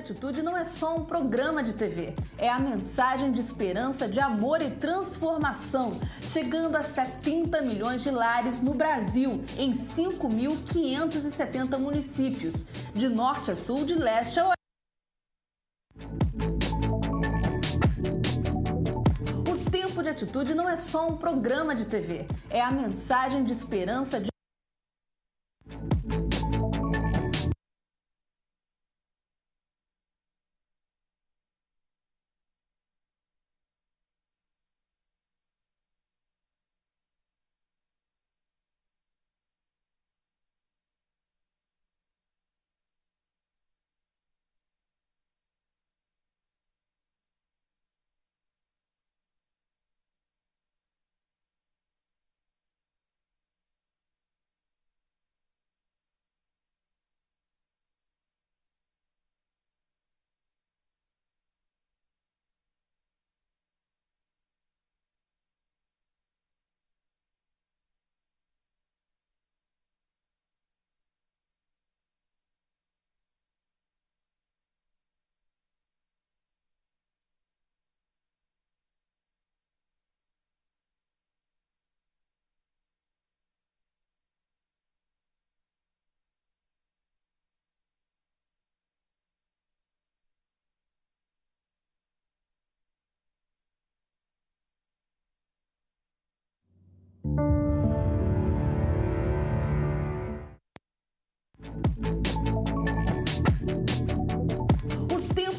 Atitude não é só um programa de TV, é a mensagem de esperança, de amor e transformação, chegando a 70 milhões de lares no Brasil, em 5.570 municípios, de norte a sul, de leste a oeste. O Tempo de Atitude não é só um programa de TV, é a mensagem de esperança, de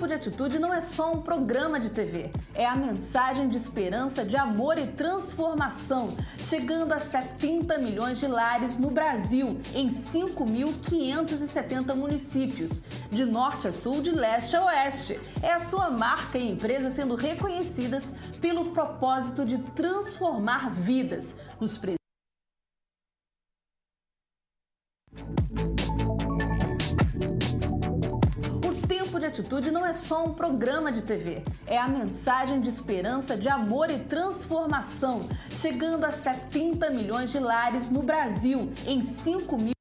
De Atitude não é só um programa de TV, é a mensagem de esperança, de amor e transformação, chegando a 70 milhões de lares no Brasil, em 5.570 municípios, de norte a sul, de leste a oeste. É a sua marca e empresa sendo reconhecidas pelo propósito de transformar vidas nos Atitude não é só um programa de TV, é a mensagem de esperança, de amor e transformação, chegando a 70 milhões de lares no Brasil, em 5 mil.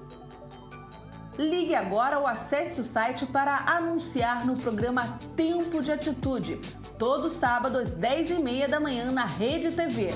Ligue agora ou acesse o site para anunciar no programa Tempo de Atitude, todo sábado às 10h30 da manhã na Rede TV.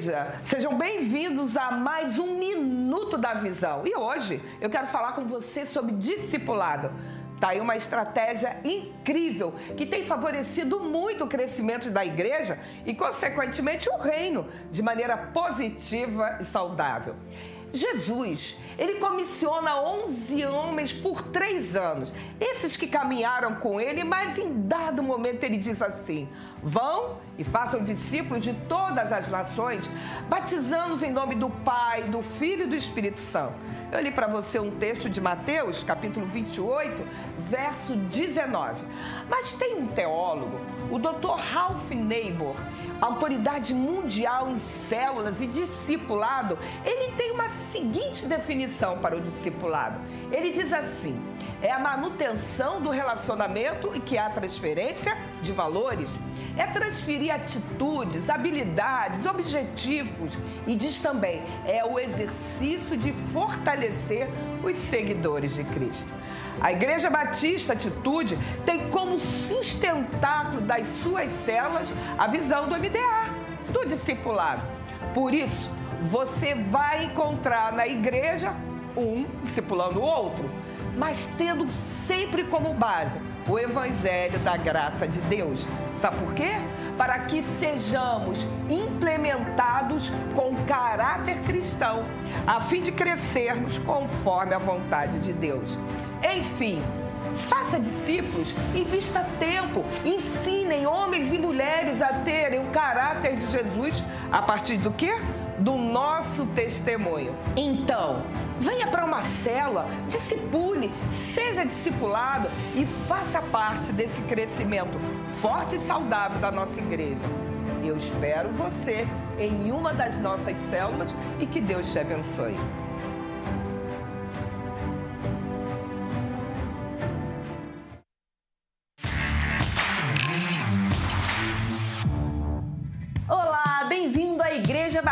Igreja! Sejam bem-vindos a mais um Minuto da Visão. E hoje eu quero falar com você sobre discipulado. Tá aí uma estratégia incrível que tem favorecido muito o crescimento da igreja e, consequentemente, o reino de maneira positiva e saudável. Jesus, ele comissiona 11 homens por três anos, esses que caminharam com ele, mas em dado momento ele diz assim: Vão e façam discípulos de todas as nações, batizando-os em nome do Pai, do Filho e do Espírito Santo. Eu li para você um texto de Mateus, capítulo 28, verso 19. Mas tem um teólogo, o Dr. Ralph Neighbor, autoridade mundial em células e discipulado, ele tem uma seguinte definição para o discipulado. Ele diz assim: é a manutenção do relacionamento e que há transferência de valores. É transferir atitudes, habilidades, objetivos e diz também é o exercício de fortalecer os seguidores de Cristo. A Igreja Batista Atitude tem como sustentáculo das suas células a visão do MDA, do discipulado. Por isso, você vai encontrar na igreja um discipulando o outro, mas tendo sempre como base o Evangelho da graça de Deus. Sabe por quê? Para que sejamos implementados com caráter cristão, a fim de crescermos conforme a vontade de Deus. Enfim, Faça discípulos, invista tempo, ensinem homens e mulheres a terem o caráter de Jesus a partir do quê? Do nosso testemunho. Então, venha para uma célula, discipule, seja discipulado e faça parte desse crescimento forte e saudável da nossa igreja. Eu espero você em uma das nossas células e que Deus te abençoe.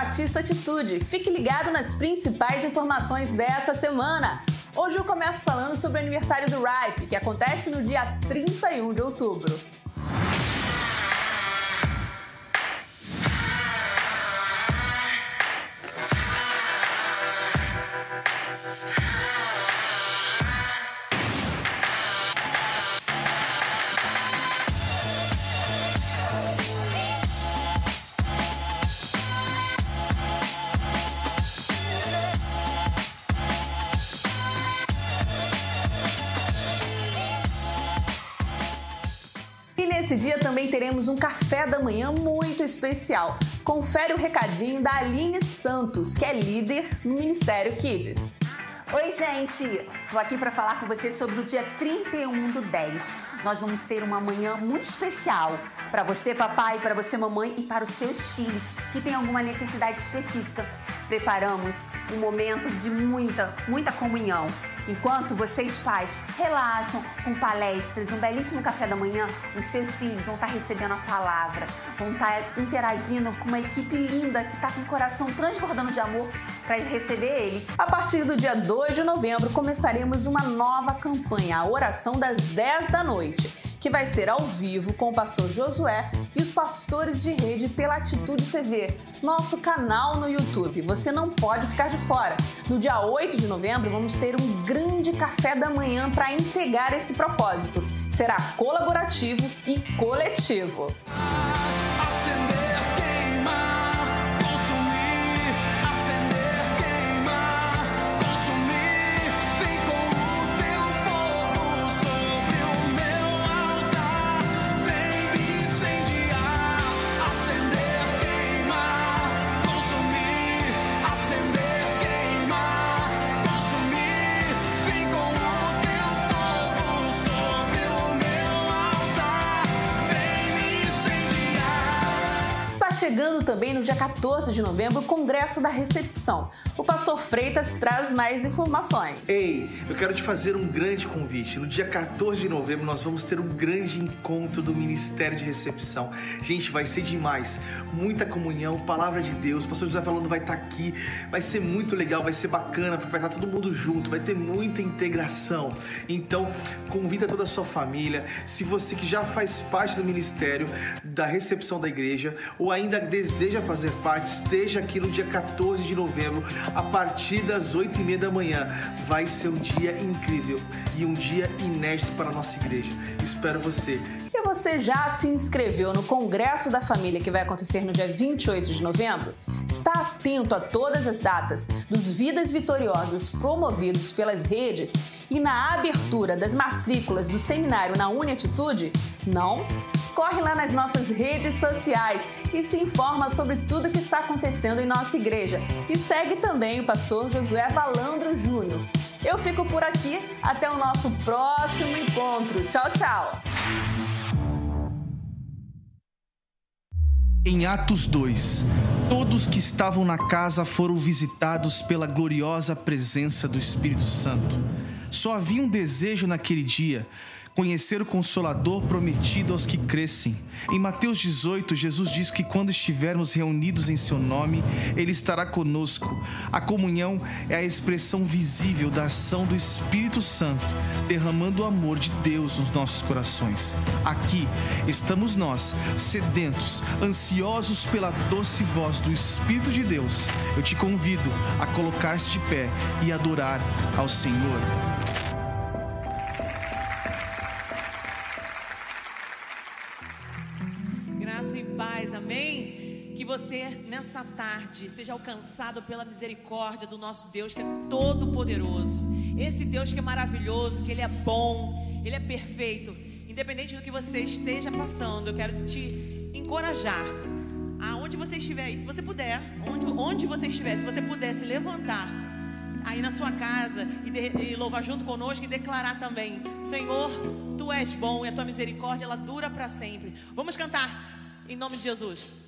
Batista Atitude. Fique ligado nas principais informações dessa semana. Hoje eu começo falando sobre o aniversário do RIPE, que acontece no dia 31 de outubro. Nesse dia também teremos um café da manhã muito especial. Confere o recadinho da Aline Santos, que é líder no Ministério Kids. Oi, gente! Tô aqui para falar com vocês sobre o dia 31 do 10. Nós vamos ter uma manhã muito especial para você, papai, para você, mamãe e para os seus filhos que têm alguma necessidade específica. Preparamos um momento de muita, muita comunhão Enquanto vocês, pais, relaxam com palestras, um belíssimo café da manhã, os seus filhos vão estar recebendo a palavra, vão estar interagindo com uma equipe linda que está com o coração transbordando de amor para receber eles. A partir do dia 2 de novembro, começaremos uma nova campanha, a oração das 10 da noite que vai ser ao vivo com o pastor Josué e os pastores de rede pela Atitude TV, nosso canal no YouTube. Você não pode ficar de fora. No dia 8 de novembro, vamos ter um grande café da manhã para entregar esse propósito. Será colaborativo e coletivo. Também no dia 14 de novembro o Congresso da Recepção. O pastor Freitas traz mais informações. Ei, eu quero te fazer um grande convite. No dia 14 de novembro nós vamos ter um grande encontro do Ministério de Recepção. Gente, vai ser demais. Muita comunhão, palavra de Deus. O pastor José falando vai estar aqui. Vai ser muito legal, vai ser bacana, porque vai estar todo mundo junto, vai ter muita integração. Então, convida toda a sua família. Se você que já faz parte do ministério da recepção da igreja ou ainda ainda deseja fazer parte, esteja aqui no dia 14 de novembro, a partir das 8 e meia da manhã. Vai ser um dia incrível e um dia inédito para a nossa igreja. Espero você. E você já se inscreveu no Congresso da Família que vai acontecer no dia 28 de novembro? Está atento a todas as datas dos Vidas Vitoriosas promovidos pelas redes e na abertura das matrículas do seminário na Uniatitude? Não? Corre lá nas nossas redes sociais e se informa sobre tudo que está acontecendo em nossa igreja. E segue também o pastor Josué Valandro Júnior. Eu fico por aqui, até o nosso próximo encontro. Tchau, tchau! Em Atos 2, todos que estavam na casa foram visitados pela gloriosa presença do Espírito Santo. Só havia um desejo naquele dia conhecer o Consolador prometido aos que crescem. Em Mateus 18, Jesus diz que quando estivermos reunidos em seu nome, ele estará conosco. A comunhão é a expressão visível da ação do Espírito Santo, derramando o amor de Deus nos nossos corações. Aqui estamos nós, sedentos, ansiosos pela doce voz do Espírito de Deus. Eu te convido a colocar-se de pé e adorar ao Senhor. Você, nessa tarde, seja alcançado pela misericórdia do nosso Deus que é todo-poderoso. Esse Deus que é maravilhoso, que Ele é bom, Ele é perfeito. Independente do que você esteja passando, eu quero te encorajar. Aonde você estiver aí, se você puder, onde, onde você estiver, se você puder se levantar aí na sua casa e, de, e louvar junto conosco e declarar também: Senhor, tu és bom e a tua misericórdia ela dura para sempre. Vamos cantar em nome de Jesus.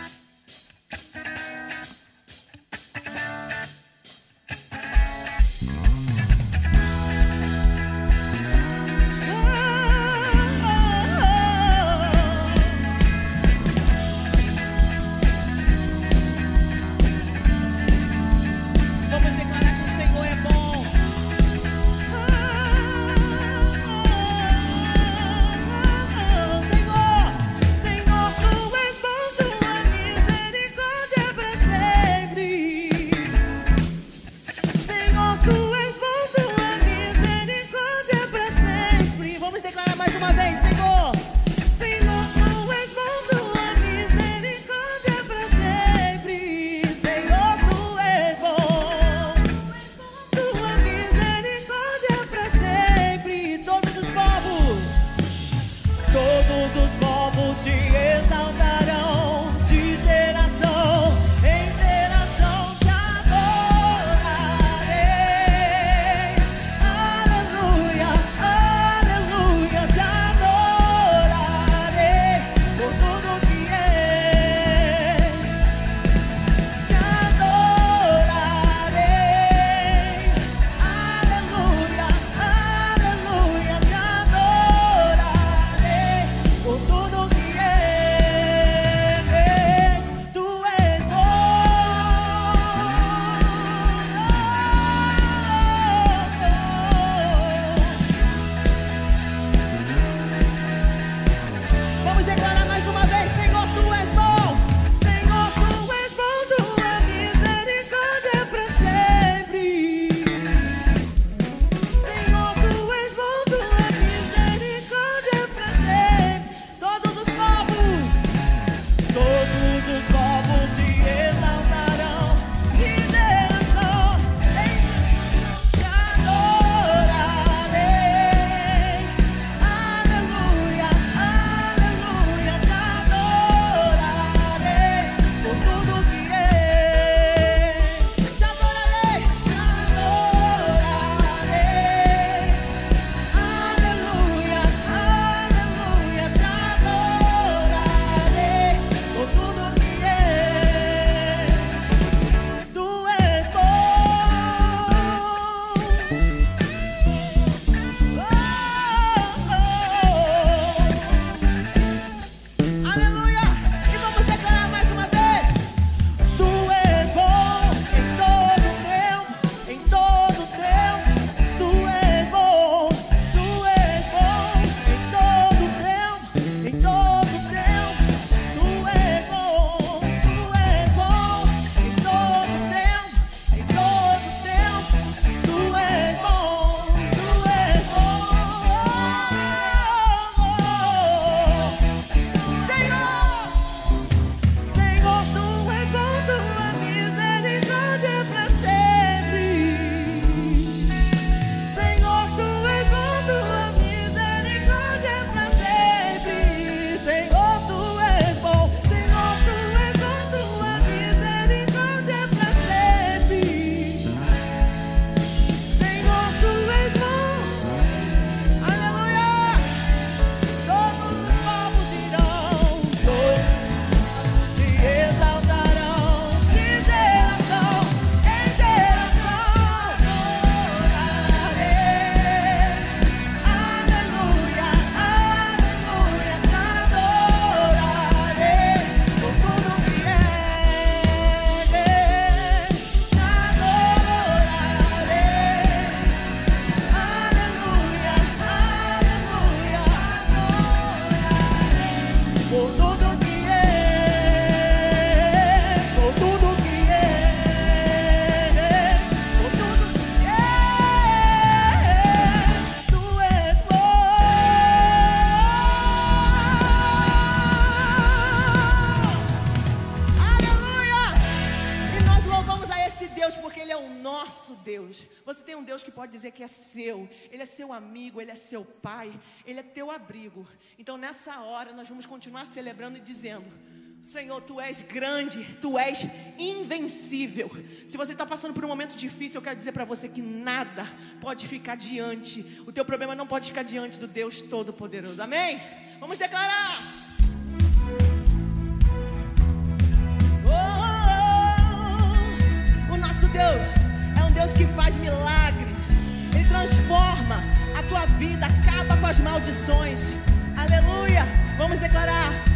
seu amigo, Ele é seu pai, Ele é teu abrigo. Então nessa hora nós vamos continuar celebrando e dizendo: Senhor, tu és grande, tu és invencível. Se você está passando por um momento difícil, eu quero dizer para você que nada pode ficar diante, o teu problema não pode ficar diante do Deus Todo-Poderoso. Amém? Vamos declarar. Oh, oh, oh, o nosso Deus é um Deus que faz milagres. As maldições. Aleluia! Vamos declarar.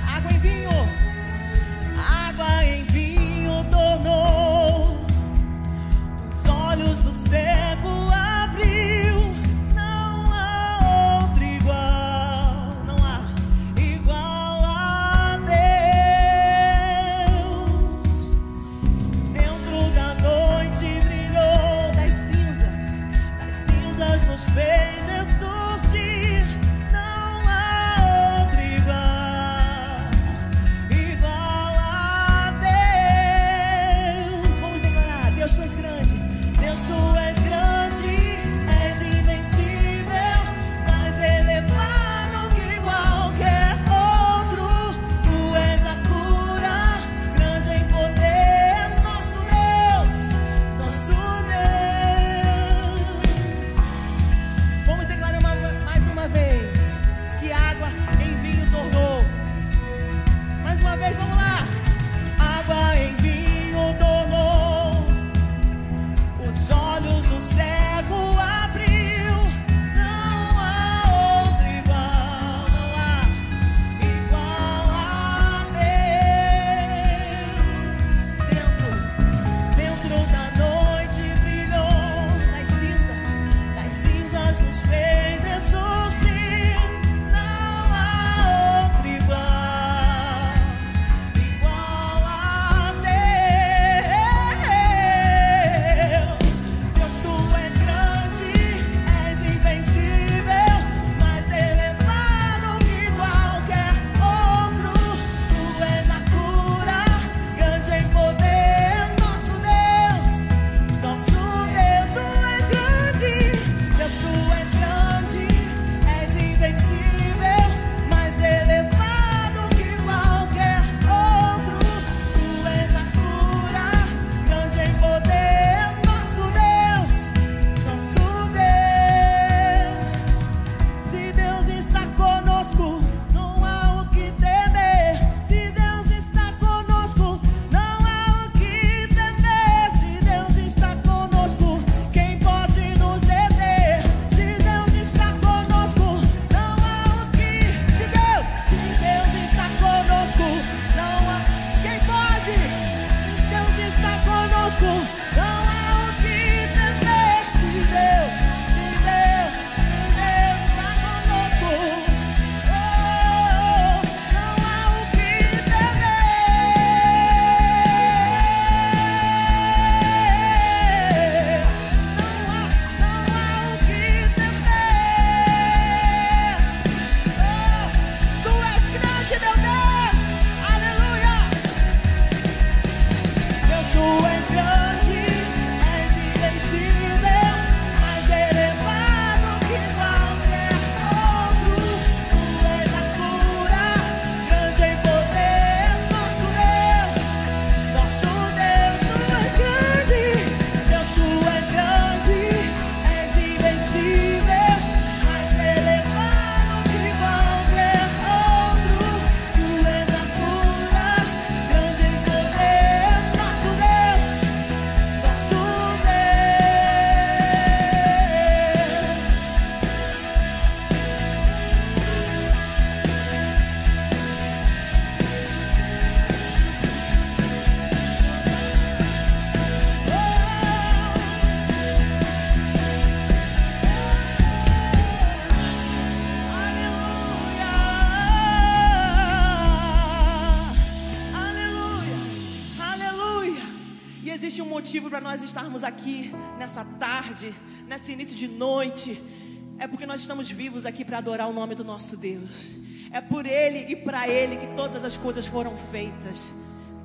nós estamos vivos aqui para adorar o nome do nosso Deus. É por Ele e para Ele que todas as coisas foram feitas.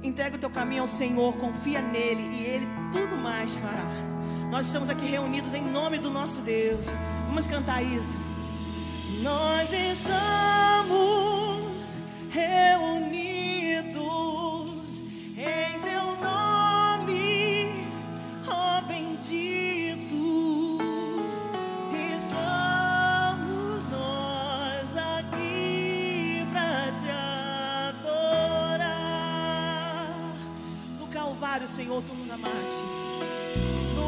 Entrega o teu caminho ao Senhor, confia nele e Ele tudo mais fará. Nós estamos aqui reunidos em nome do nosso Deus. Vamos cantar isso. Nós estamos reunidos. Senhor, tu nos amaste.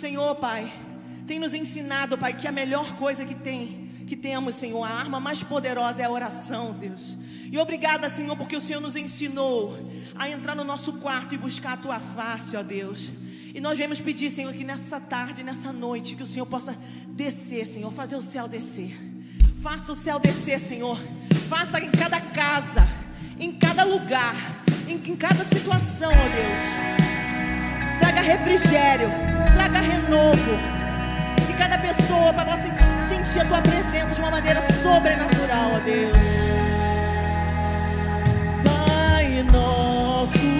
Senhor, Pai, tem nos ensinado, Pai, que a melhor coisa que tem, que temos, Senhor, a arma mais poderosa é a oração, Deus. E obrigada, Senhor, porque o Senhor nos ensinou a entrar no nosso quarto e buscar a tua face, ó Deus. E nós vamos pedir, Senhor, que nessa tarde, nessa noite, que o Senhor possa descer, Senhor, fazer o céu descer. Faça o céu descer, Senhor. Faça em cada casa, em cada lugar, em, em cada situação, ó Deus. Traga refrigério, traga renovo. E cada pessoa para sentir a tua presença de uma maneira sobrenatural, ó Deus. Pai nosso.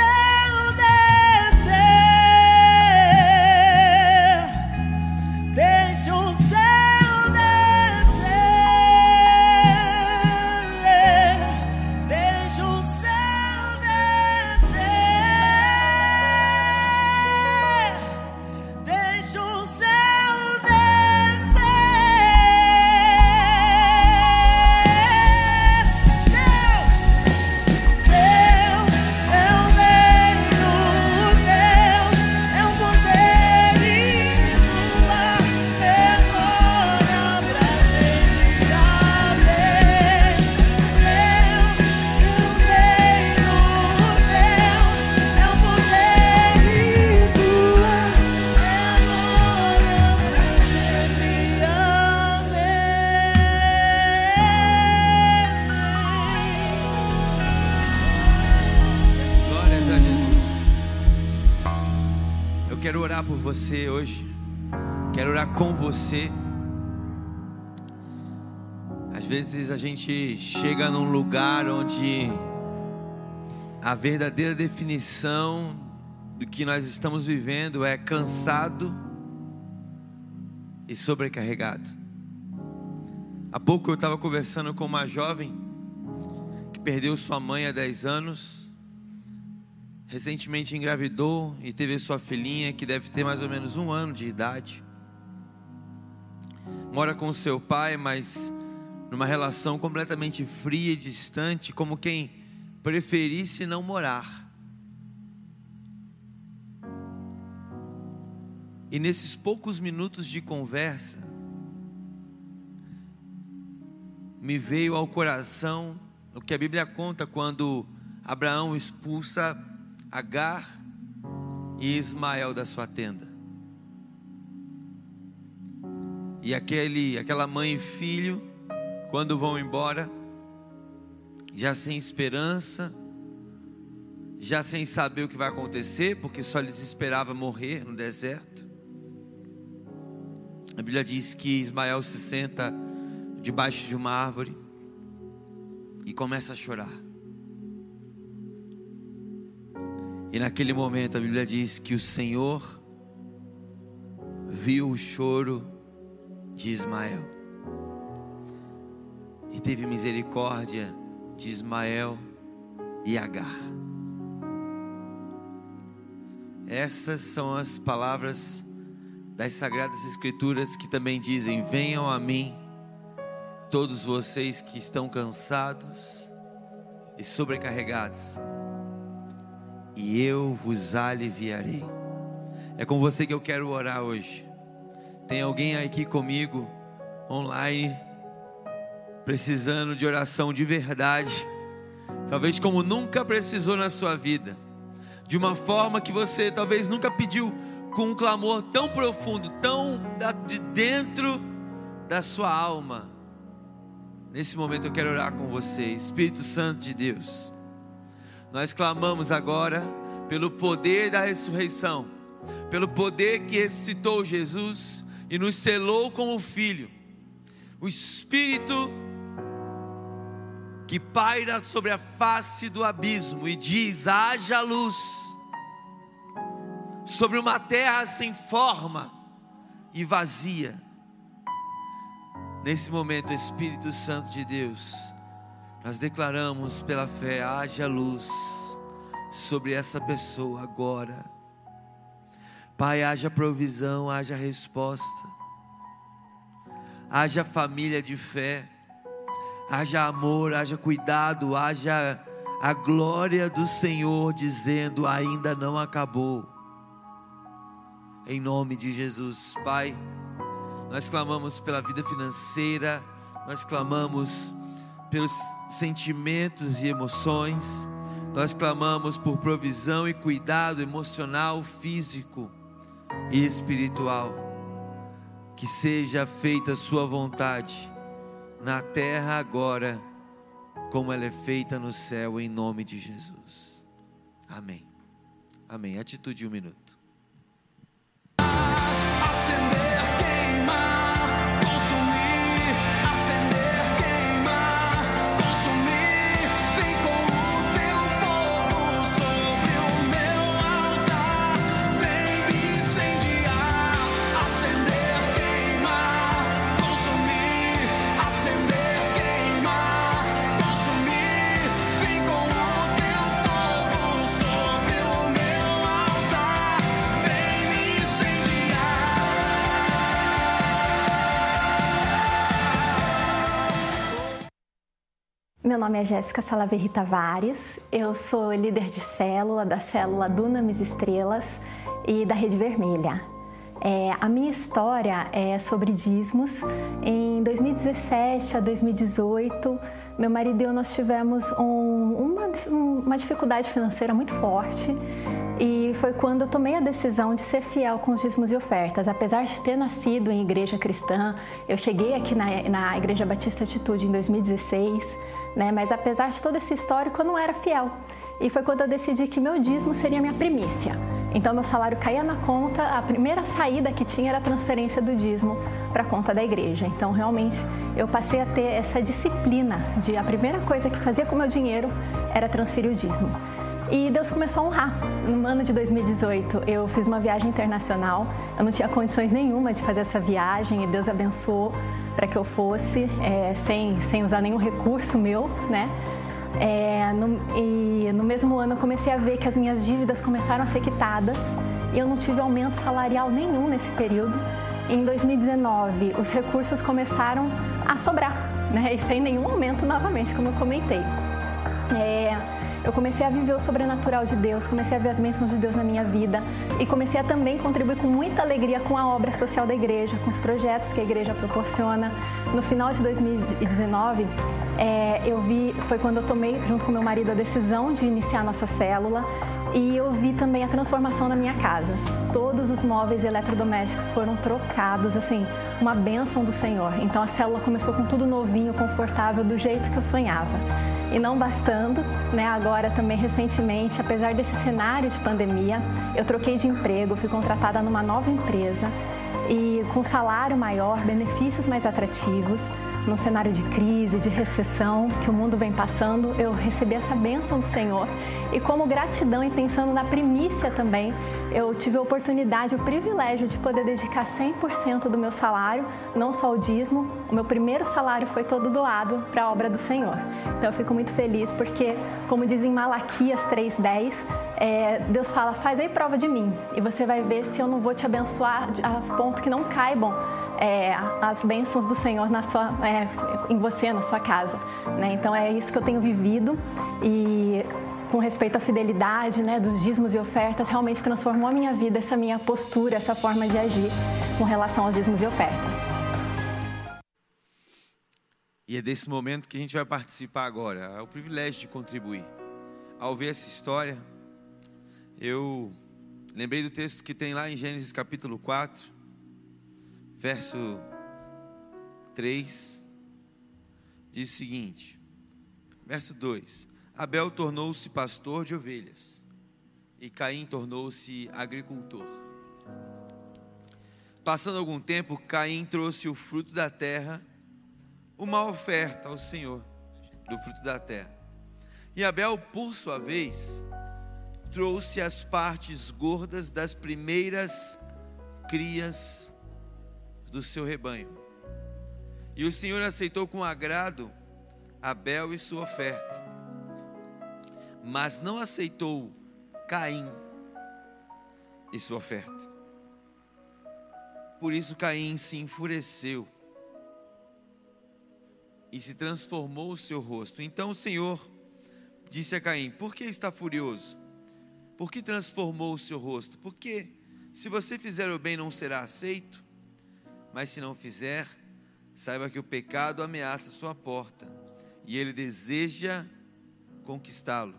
gente chega num lugar onde a verdadeira definição do que nós estamos vivendo é cansado e sobrecarregado. Há pouco eu estava conversando com uma jovem que perdeu sua mãe há 10 anos recentemente engravidou e teve sua filhinha, que deve ter mais ou menos um ano de idade. Mora com seu pai, mas numa relação completamente fria e distante, como quem preferisse não morar. E nesses poucos minutos de conversa, me veio ao coração o que a Bíblia conta quando Abraão expulsa Agar e Ismael da sua tenda. E aquele, aquela mãe e filho, quando vão embora, já sem esperança, já sem saber o que vai acontecer, porque só lhes esperava morrer no deserto. A Bíblia diz que Ismael se senta debaixo de uma árvore e começa a chorar. E naquele momento a Bíblia diz que o Senhor viu o choro de Ismael e teve misericórdia de Ismael e Agar. Essas são as palavras das Sagradas Escrituras que também dizem: Venham a mim, todos vocês que estão cansados e sobrecarregados, e eu vos aliviarei. É com você que eu quero orar hoje. Tem alguém aqui comigo, online, precisando de oração de verdade, talvez como nunca precisou na sua vida, de uma forma que você talvez nunca pediu, com um clamor tão profundo, tão de dentro da sua alma. Nesse momento eu quero orar com você, Espírito Santo de Deus. Nós clamamos agora pelo poder da ressurreição, pelo poder que ressuscitou Jesus e nos selou como filho. O Espírito que paira sobre a face do abismo e diz: haja luz, sobre uma terra sem forma e vazia. Nesse momento, Espírito Santo de Deus, nós declaramos pela fé: haja luz sobre essa pessoa agora. Pai, haja provisão, haja resposta, haja família de fé, haja amor, haja cuidado, haja a glória do Senhor dizendo: ainda não acabou. Em nome de Jesus, Pai, nós clamamos pela vida financeira, nós clamamos pelos sentimentos e emoções, nós clamamos por provisão e cuidado emocional, físico e espiritual. Que seja feita a Sua vontade na terra agora, como ela é feita no céu, em nome de Jesus. Amém. Amém. Atitude de um minuto. Meu nome é Jéssica Salaverri Tavares, eu sou líder de célula da célula Dunamis Estrelas e da Rede Vermelha. É, a minha história é sobre dízimos. Em 2017 a 2018, meu marido e eu nós tivemos um, uma, uma dificuldade financeira muito forte e foi quando eu tomei a decisão de ser fiel com os dízimos e ofertas. Apesar de ter nascido em igreja cristã, eu cheguei aqui na, na Igreja Batista Atitude em 2016, né? mas apesar de todo esse histórico, eu não era fiel. E foi quando eu decidi que meu dízimo seria minha primícia. Então, meu salário caía na conta, a primeira saída que tinha era a transferência do dízimo para a conta da igreja. Então, realmente, eu passei a ter essa disciplina de a primeira coisa que fazia com o meu dinheiro era transferir o dízimo. E Deus começou a honrar. No ano de 2018, eu fiz uma viagem internacional. Eu não tinha condições nenhuma de fazer essa viagem e Deus abençoou para que eu fosse, é, sem, sem usar nenhum recurso meu, né? É, no, e no mesmo ano eu comecei a ver que as minhas dívidas começaram a ser quitadas e eu não tive aumento salarial nenhum nesse período. Em 2019, os recursos começaram a sobrar, né? E sem nenhum aumento novamente, como eu comentei. É, eu comecei a viver o sobrenatural de Deus, comecei a ver as bênçãos de Deus na minha vida e comecei a também contribuir com muita alegria com a obra social da igreja, com os projetos que a igreja proporciona. No final de 2019, é, eu vi, foi quando eu tomei, junto com meu marido, a decisão de iniciar nossa célula e eu vi também a transformação na minha casa. Todos os móveis eletrodomésticos foram trocados, assim, uma bênção do Senhor. Então a célula começou com tudo novinho, confortável, do jeito que eu sonhava. E não bastando, né, agora também recentemente, apesar desse cenário de pandemia, eu troquei de emprego, fui contratada numa nova empresa e com salário maior, benefícios mais atrativos, num cenário de crise, de recessão que o mundo vem passando, eu recebi essa bênção do Senhor e como gratidão e pensando na primícia também, eu tive a oportunidade, o privilégio de poder dedicar 100% do meu salário, não só o dízimo, o meu primeiro salário foi todo doado para a obra do Senhor. Então eu fico muito feliz porque, como diz em Malaquias 3,10, é, Deus fala: faz aí prova de mim e você vai ver se eu não vou te abençoar a ponto que não caibam é, as bênçãos do Senhor na sua, é, em você, na sua casa. Né? Então é isso que eu tenho vivido e com respeito à fidelidade, né, dos dízimos e ofertas, realmente transformou a minha vida, essa minha postura, essa forma de agir com relação aos dízimos e ofertas. E é desse momento que a gente vai participar agora. É o privilégio de contribuir. Ao ver essa história, eu lembrei do texto que tem lá em Gênesis capítulo 4, verso 3, diz o seguinte: verso 2: Abel tornou-se pastor de ovelhas e Caim tornou-se agricultor. Passando algum tempo, Caim trouxe o fruto da terra, uma oferta ao Senhor do fruto da terra. E Abel, por sua vez, trouxe as partes gordas das primeiras crias do seu rebanho. E o Senhor aceitou com agrado Abel e sua oferta, mas não aceitou Caim e sua oferta. Por isso Caim se enfureceu e se transformou o seu rosto. Então o Senhor disse a Caim: Por que está furioso? Por que transformou o seu rosto? Porque se você fizer o bem não será aceito, mas se não fizer, saiba que o pecado ameaça sua porta e ele deseja conquistá-lo.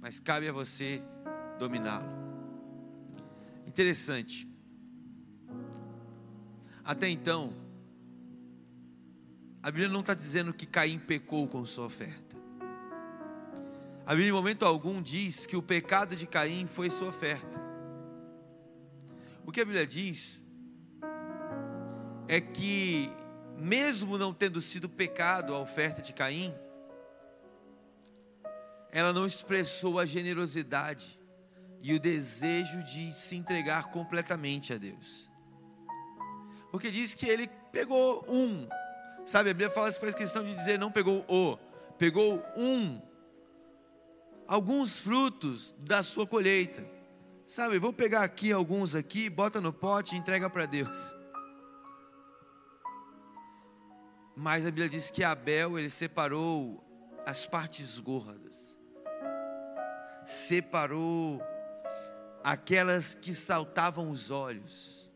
Mas cabe a você dominá-lo. Interessante. Até então, a Bíblia não está dizendo que Caim pecou com sua oferta. A Bíblia, em momento algum, diz que o pecado de Caim foi sua oferta. O que a Bíblia diz é que, mesmo não tendo sido pecado a oferta de Caim, ela não expressou a generosidade e o desejo de se entregar completamente a Deus. Porque diz que ele pegou um, sabe? A Bíblia fala, faz questão de dizer, não pegou o, pegou um, alguns frutos da sua colheita. Sabe, vou pegar aqui alguns aqui, bota no pote e entrega para Deus. Mas a Bíblia diz que Abel, ele separou as partes gordas. Separou aquelas que saltavam os olhos.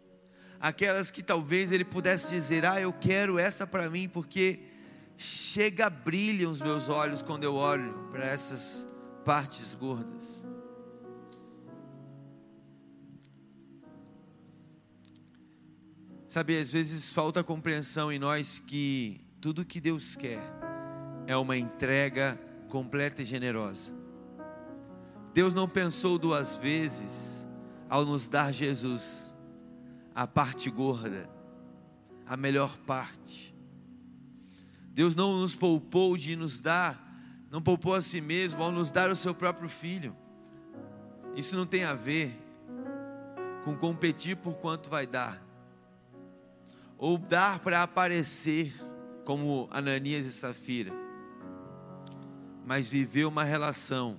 Aquelas que talvez ele pudesse dizer: "Ah, eu quero essa para mim porque chega brilham os meus olhos quando eu olho para essas partes gordas". Sabe, às vezes falta compreensão em nós que tudo que Deus quer é uma entrega completa e generosa. Deus não pensou duas vezes ao nos dar Jesus, a parte gorda, a melhor parte. Deus não nos poupou de nos dar, não poupou a si mesmo ao nos dar o seu próprio filho. Isso não tem a ver com competir por quanto vai dar ou dar para aparecer, como Ananias e Safira, mas viver uma relação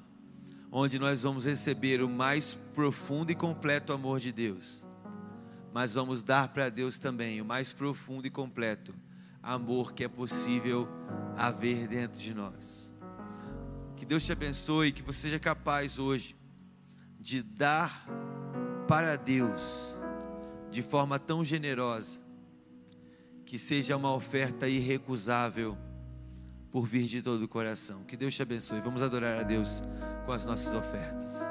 onde nós vamos receber o mais profundo e completo amor de Deus, mas vamos dar para Deus também o mais profundo e completo amor que é possível haver dentro de nós. Que Deus te abençoe, que você seja capaz hoje de dar para Deus de forma tão generosa que seja uma oferta irrecusável por vir de todo o coração. Que Deus te abençoe. Vamos adorar a Deus com as nossas ofertas.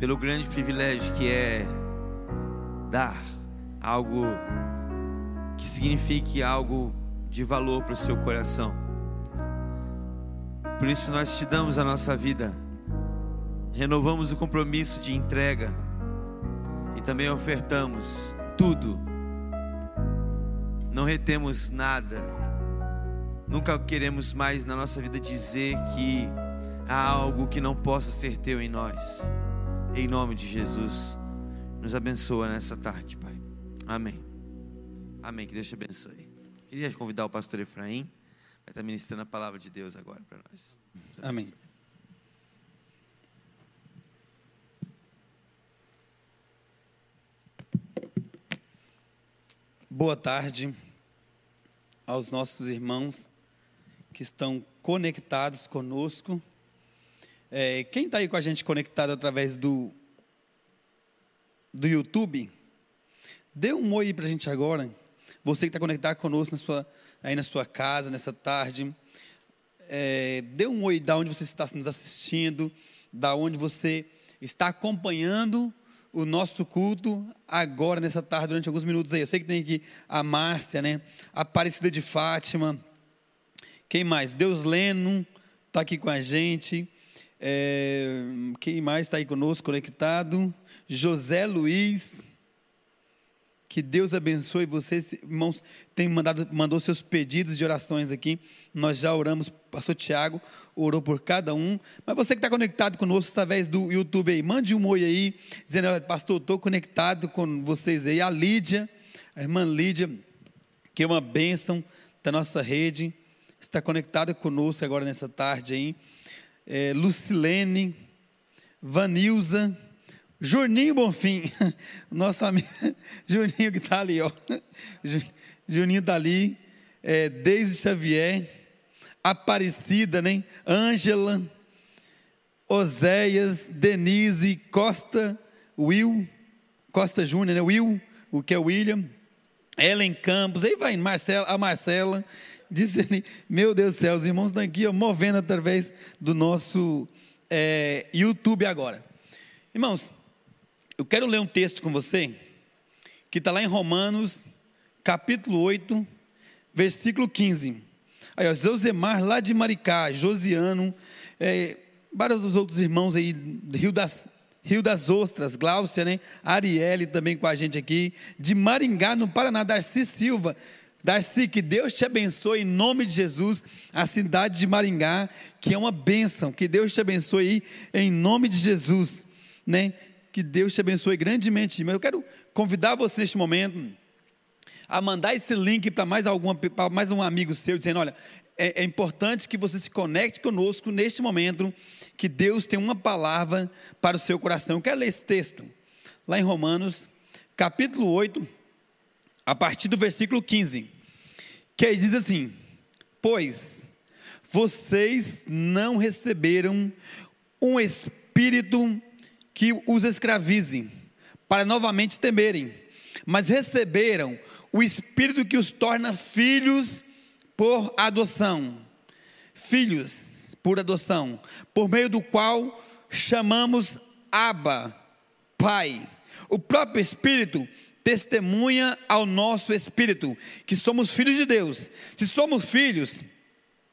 Pelo grande privilégio que é dar algo que signifique algo de valor para o seu coração. Por isso nós te damos a nossa vida, renovamos o compromisso de entrega e também ofertamos tudo. Não retemos nada. Nunca queremos mais na nossa vida dizer que há algo que não possa ser teu em nós. Em nome de Jesus, nos abençoa nessa tarde, Pai. Amém. Amém. Que Deus te abençoe. Queria convidar o pastor Efraim, vai estar ministrando a palavra de Deus agora para nós. Amém. Boa tarde aos nossos irmãos que estão conectados conosco. É, quem está aí com a gente conectado através do, do YouTube, dê um oi para a gente agora. Você que está conectado conosco na sua, aí na sua casa, nessa tarde. É, dê um oi da onde você está nos assistindo, da onde você está acompanhando o nosso culto agora, nessa tarde, durante alguns minutos aí. Eu sei que tem aqui a Márcia, né? A Aparecida de Fátima. Quem mais? Deus Leno está aqui com a gente. É, quem mais está aí conosco conectado? José Luiz. Que Deus abençoe vocês, irmãos. Tem mandado, mandou seus pedidos de orações aqui. Nós já oramos, pastor Tiago orou por cada um. Mas você que está conectado conosco através do YouTube aí, mande um oi aí, dizendo, pastor, estou conectado com vocês aí. A Lídia, a irmã Lídia, que é uma bênção da nossa rede, está conectada conosco agora nessa tarde aí. É, Lucilene, Vanilza, Juninho Bonfim, nosso amigo Juninho que está ali, ó. Juninho está ali, é, Deise Xavier, Aparecida, né? Ângela, Oséias, Denise, Costa, Will, Costa Júnior, né? Will, o que é William, Ellen Campos, aí vai Marcela, a Marcela, dizendo, meu Deus do céu, os irmãos estão aqui ó, movendo através do nosso é, YouTube agora. Irmãos, eu quero ler um texto com você, que está lá em Romanos, capítulo 8, versículo 15. Aí, ó, Josemar, lá de Maricá, Josiano, é, vários dos outros irmãos aí, Rio das, Rio das Ostras, Gláucia, né? Arielle também com a gente aqui, de Maringá, no Paraná, Darcy Silva. Darcy, que Deus te abençoe em nome de Jesus, a cidade de Maringá, que é uma bênção, que Deus te abençoe em nome de Jesus, né? Que Deus te abençoe grandemente. Mas eu quero convidar você neste momento a mandar esse link para mais, alguma, para mais um amigo seu, dizendo: olha, é, é, importante que você se conecte conosco neste momento, que Deus tem uma palavra para o seu coração. Eu quero ler esse texto, lá em Romanos, capítulo 8, a partir do versículo 15, que aí diz assim: Pois vocês não receberam um espírito que os escravize, para novamente temerem, mas receberam o Espírito que os torna filhos por adoção. Filhos por adoção, por meio do qual chamamos Abba, Pai. O próprio Espírito testemunha ao nosso espírito que somos filhos de Deus. Se somos filhos,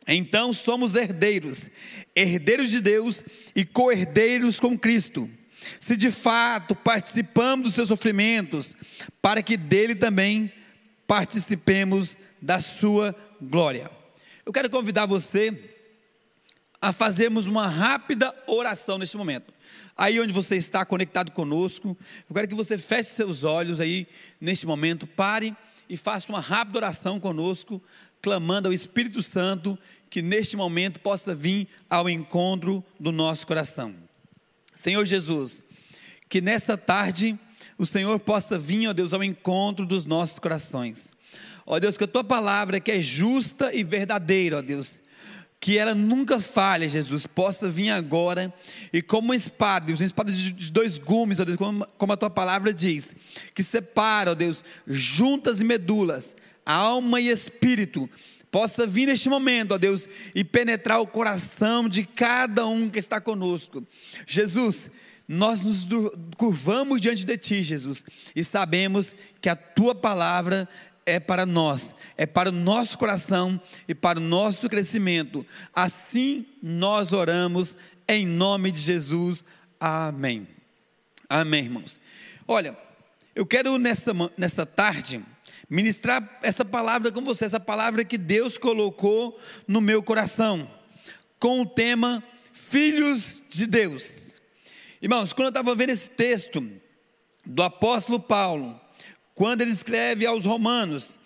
então somos herdeiros, herdeiros de Deus e co-herdeiros com Cristo se de fato participamos dos seus sofrimentos, para que dele também participemos da sua glória. Eu quero convidar você a fazermos uma rápida oração neste momento. Aí onde você está conectado conosco, eu quero que você feche seus olhos aí neste momento, pare e faça uma rápida oração conosco, clamando ao Espírito Santo que neste momento possa vir ao encontro do nosso coração. Senhor Jesus, que nesta tarde o Senhor possa vir, ó Deus, ao encontro dos nossos corações. Ó Deus, que a tua palavra que é justa e verdadeira, ó Deus, que ela nunca falha, Jesus, possa vir agora e como uma espada, uma espada de dois gumes, ó Deus, como, a tua palavra diz, que separa, ó Deus, juntas e medulas, alma e espírito, possa vir neste momento, ó Deus, e penetrar o coração de cada um que está conosco. Jesus, nós nos curvamos diante de Ti, Jesus, e sabemos que a Tua palavra é para nós, é para o nosso coração e para o nosso crescimento. Assim nós oramos em nome de Jesus. Amém. Amém, irmãos. Olha, eu quero nessa, nessa tarde ministrar essa palavra com você, essa palavra que Deus colocou no meu coração, com o tema Filhos de Deus. Irmãos, quando eu estava vendo esse texto do apóstolo Paulo, quando ele escreve aos Romanos,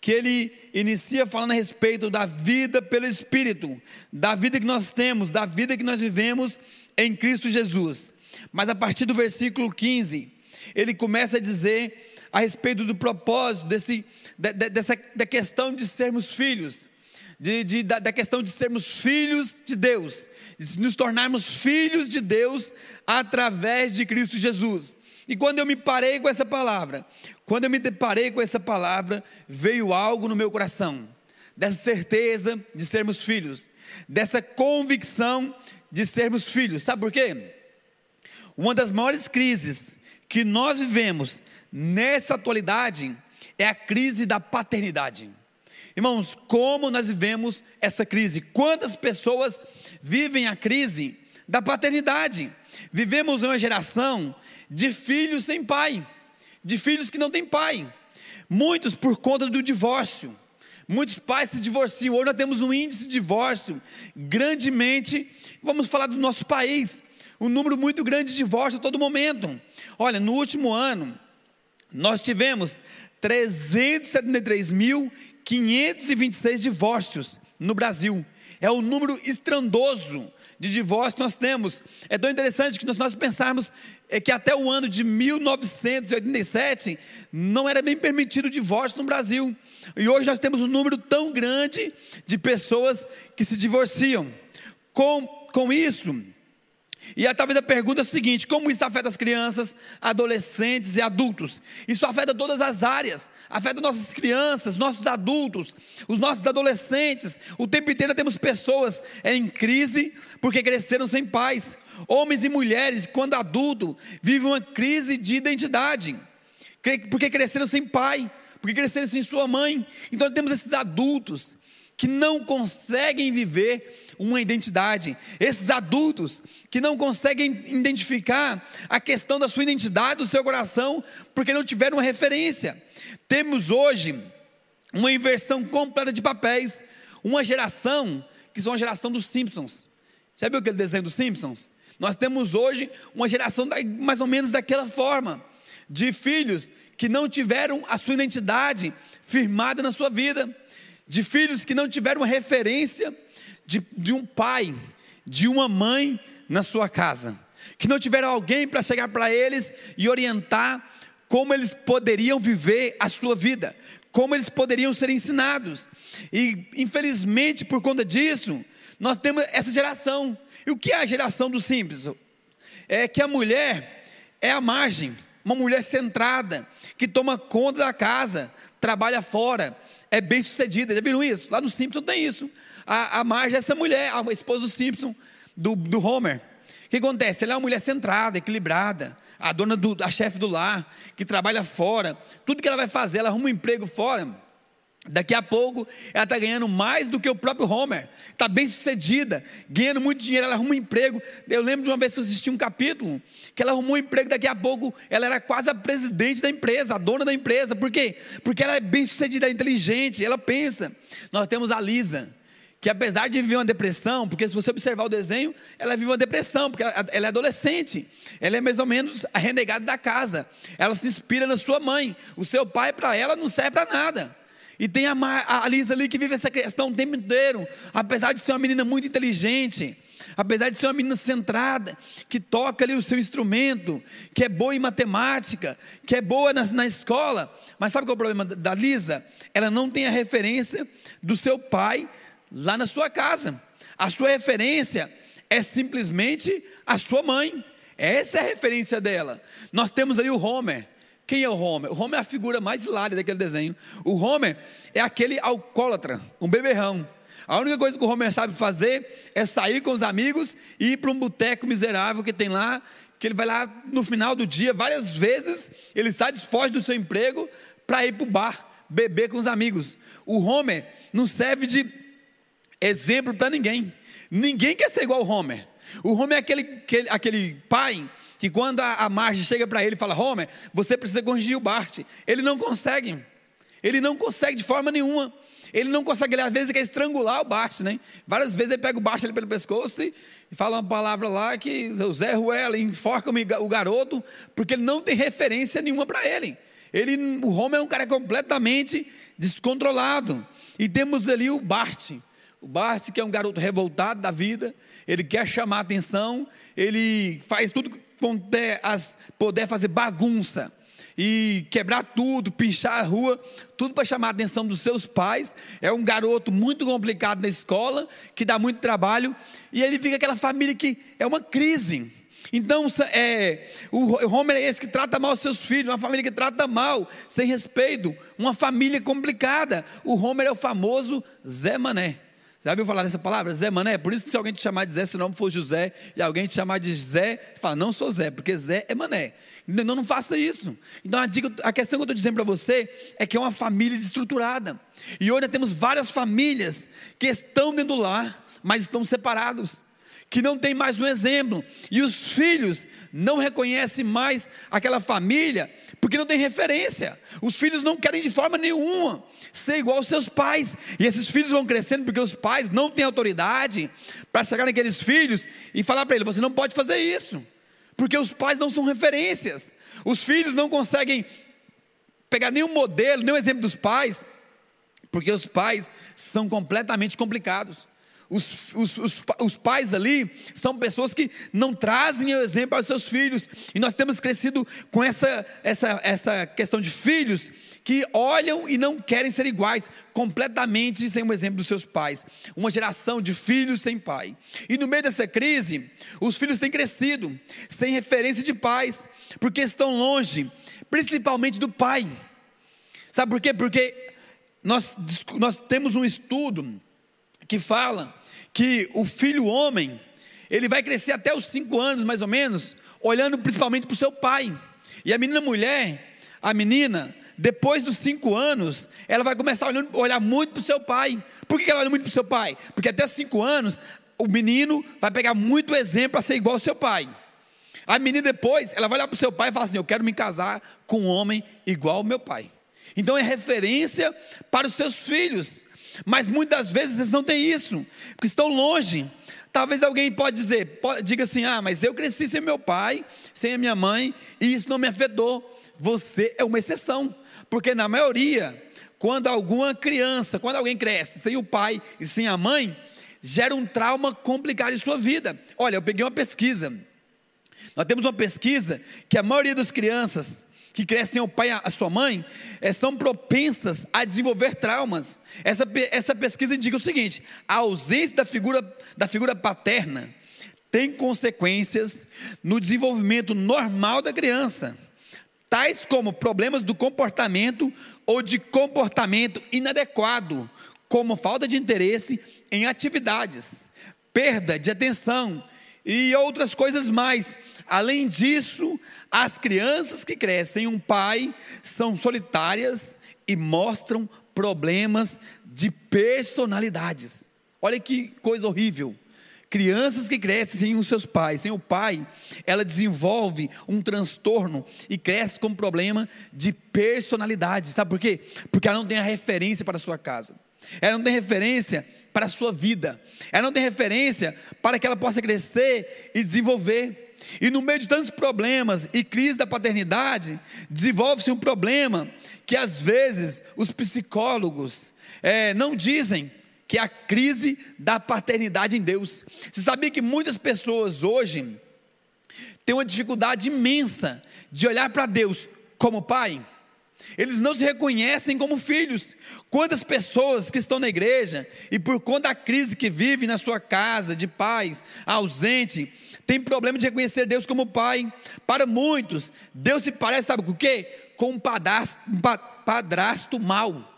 que ele inicia falando a respeito da vida pelo Espírito, da vida que nós temos, da vida que nós vivemos em Cristo Jesus. Mas a partir do versículo 15, ele começa a dizer a respeito do propósito, desse, de, de, dessa, da questão de sermos filhos, de, de, da, da questão de sermos filhos de Deus, de nos tornarmos filhos de Deus através de Cristo Jesus. E quando eu me parei com essa palavra, quando eu me deparei com essa palavra, veio algo no meu coração, dessa certeza de sermos filhos, dessa convicção de sermos filhos. Sabe por quê? Uma das maiores crises que nós vivemos nessa atualidade é a crise da paternidade. Irmãos, como nós vivemos essa crise? Quantas pessoas vivem a crise da paternidade? Vivemos uma geração de filhos sem pai, de filhos que não têm pai. Muitos por conta do divórcio. Muitos pais se divorciam. Hoje nós temos um índice de divórcio grandemente. Vamos falar do nosso país. Um número muito grande de divórcio a todo momento. Olha, no último ano, nós tivemos 373.526 divórcios no Brasil. É um número estrondoso de divórcio nós temos. É tão interessante que nós, nós pensarmos é que até o ano de 1987 não era nem permitido o divórcio no Brasil. E hoje nós temos um número tão grande de pessoas que se divorciam. Com, com isso, e talvez a pergunta é a seguinte: como isso afeta as crianças, adolescentes e adultos? Isso afeta todas as áreas, afeta nossas crianças, nossos adultos, os nossos adolescentes. O tempo inteiro temos pessoas em crise porque cresceram sem pais. Homens e mulheres, quando adulto, vivem uma crise de identidade, porque cresceram sem pai, porque cresceram sem sua mãe. Então temos esses adultos que não conseguem viver uma identidade. Esses adultos que não conseguem identificar a questão da sua identidade, do seu coração, porque não tiveram uma referência. Temos hoje uma inversão completa de papéis. Uma geração que são a geração dos Simpsons. Sabe aquele desenho dos Simpsons? Nós temos hoje uma geração mais ou menos daquela forma, de filhos que não tiveram a sua identidade firmada na sua vida, de filhos que não tiveram referência de, de um pai, de uma mãe na sua casa, que não tiveram alguém para chegar para eles e orientar como eles poderiam viver a sua vida, como eles poderiam ser ensinados. E infelizmente, por conta disso, nós temos essa geração. E o que é a geração dos simples? É que a mulher é a margem, uma mulher centrada, que toma conta da casa, trabalha fora, é bem sucedida. Já viram isso? Lá no Simpson tem isso a, a Marge é essa mulher, a esposa do Simpson, do, do Homer. O que acontece? Ela é uma mulher centrada, equilibrada, a dona do, a chefe do lar, que trabalha fora. Tudo que ela vai fazer, ela arruma um emprego fora. Daqui a pouco ela está ganhando mais do que o próprio Homer, está bem sucedida, ganhando muito dinheiro, ela arruma um emprego. Eu lembro de uma vez que eu assisti um capítulo que ela arrumou um emprego, daqui a pouco ela era quase a presidente da empresa, a dona da empresa. Por quê? Porque ela é bem sucedida, é inteligente, ela pensa. Nós temos a Lisa, que apesar de viver uma depressão, porque se você observar o desenho, ela vive uma depressão, porque ela, ela, é adolescente, ela é mais ou menos a renegada da casa, ela se inspira na sua mãe, o seu pai para ela não serve para nada. E tem a, a Lisa ali que vive essa questão o tempo inteiro, apesar de ser uma menina muito inteligente, apesar de ser uma menina centrada, que toca ali o seu instrumento, que é boa em matemática, que é boa na, na escola, mas sabe qual é o problema da Lisa? Ela não tem a referência do seu pai lá na sua casa. A sua referência é simplesmente a sua mãe. Essa é a referência dela. Nós temos aí o Homer, Quem é o Homer? O Homer é a figura mais hilária daquele desenho. O Homer é aquele alcoólatra, um beberrão. A única coisa que o Homer sabe fazer é sair com os amigos e ir para um boteco miserável que tem lá, que ele vai lá no final do dia, várias vezes, ele sai, desfoge do seu emprego para ir para o bar, beber com os amigos. O Homer não serve de exemplo para ninguém. Ninguém quer ser igual ao Homer. O Homer é aquele, aquele, aquele pai que quando a, a Marge chega para ele e fala, Homer, você precisa corrigir o Bart. Ele não consegue. Ele não consegue de forma nenhuma. Ele não consegue, ele às vezes quer estrangular o Bart, né? Várias vezes ele pega o Bart ali pelo pescoço e, e fala uma palavra lá que o Zé Ruela enforca o garoto, porque ele não tem referência nenhuma para ele. Ele, o Homer é um cara completamente descontrolado. E temos ali o Bart. O Bart, que é um garoto revoltado da vida, ele quer chamar atenção, ele faz tudo com poder fazer bagunça e quebrar tudo, pinchar a rua, tudo para chamar a atenção dos seus pais. É um garoto muito complicado na escola, que dá muito trabalho, e ele fica aquela família que é uma crise. Então, é, o Homer é esse que trata mal seus filhos, uma família que trata mal, sem respeito, uma família complicada. O Homer é o famoso Zé Mané. Já ouviu falar dessa palavra? Zé Mané? Por isso, se alguém te chamar de Zé, se o nome for José, e alguém te chamar de Zé, você fala, não sou Zé, porque Zé é Mané. Não, não faça isso. Então, a, dica, a questão que eu estou dizendo para você é que é uma família desestruturada. E hoje temos várias famílias que estão dentro do lar, mas estão separados que não tem mais um exemplo, e os filhos não reconhecem mais aquela família, porque não tem referência. Os filhos não querem de forma nenhuma ser igual aos seus pais, e esses filhos vão crescendo porque os pais não têm autoridade para chegar naqueles filhos e falar para ele: você não pode fazer isso, porque os pais não são referências. Os filhos não conseguem pegar nenhum modelo, nenhum exemplo dos pais, porque os pais são completamente complicados. Os, os, os, os, pais ali são pessoas que não trazem o exemplo aos seus filhos. E nós temos crescido com essa, essa, essa questão de filhos que olham e não querem ser iguais, completamente sem o exemplo dos seus pais. Uma geração de filhos sem pai. E no meio dessa crise, os filhos têm crescido sem referência de pais, porque estão longe, principalmente do pai. Sabe por quê? Porque nós, nós temos um estudo que fala que o filho homem, ele vai crescer até os cinco anos, mais ou menos, olhando principalmente para o seu pai. E a menina mulher, a menina, depois dos cinco anos, ela vai começar a olhar, olhar muito para o seu pai. Por que ela olha muito para o seu pai? Porque até cinco anos, o menino vai pegar muito exemplo para ser igual ao seu pai. A menina depois, ela vai olhar para o seu pai e falar assim: Eu quero me casar com um homem igual ao meu pai. Então é referência para os seus filhos. Mas muitas vezes eles não têm isso, porque estão longe. Talvez alguém pode dizer, pode, diga assim: ah, mas eu cresci sem meu pai, sem a minha mãe, e isso não me afetou. Você é uma exceção, porque na maioria, quando alguma criança, quando alguém cresce sem o pai e sem a mãe, gera um trauma complicado em sua vida. Olha, eu peguei uma pesquisa. Nós temos uma pesquisa que a maioria das crianças que crescem o pai e a sua mãe, é, são propensas a desenvolver traumas. Essa, essa pesquisa indica o seguinte: a ausência da figura, da figura paterna tem consequências no desenvolvimento normal da criança, tais como problemas do comportamento ou de comportamento inadequado, como falta de interesse em atividades, perda de atenção e outras coisas mais. Além disso, as crianças que crescem um pai são solitárias e mostram problemas de personalidades. Olha que coisa horrível. Crianças que crescem sem os seus pais, sem o pai, ela desenvolve um transtorno e cresce com problema de personalidade. Sabe por quê? Porque ela não tem a referência para a sua casa. Ela não tem referência para a sua vida. Ela não tem referência para que ela possa crescer e desenvolver. E no meio de tantos problemas e crise da paternidade, desenvolve-se um problema que às vezes os psicólogos é, não dizem que é a crise da paternidade em Deus. Você sabia que muitas pessoas hoje têm uma dificuldade imensa de olhar para Deus como pai? Eles não se reconhecem como filhos. Quantas pessoas que estão na igreja e por conta da crise que vive na sua casa, de pais, ausente, tem problema de reconhecer Deus como Pai. Para muitos, Deus se parece, sabe com o quê? com um padrasto, um padrasto mau.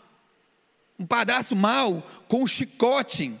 Um padrasto mau com um chicote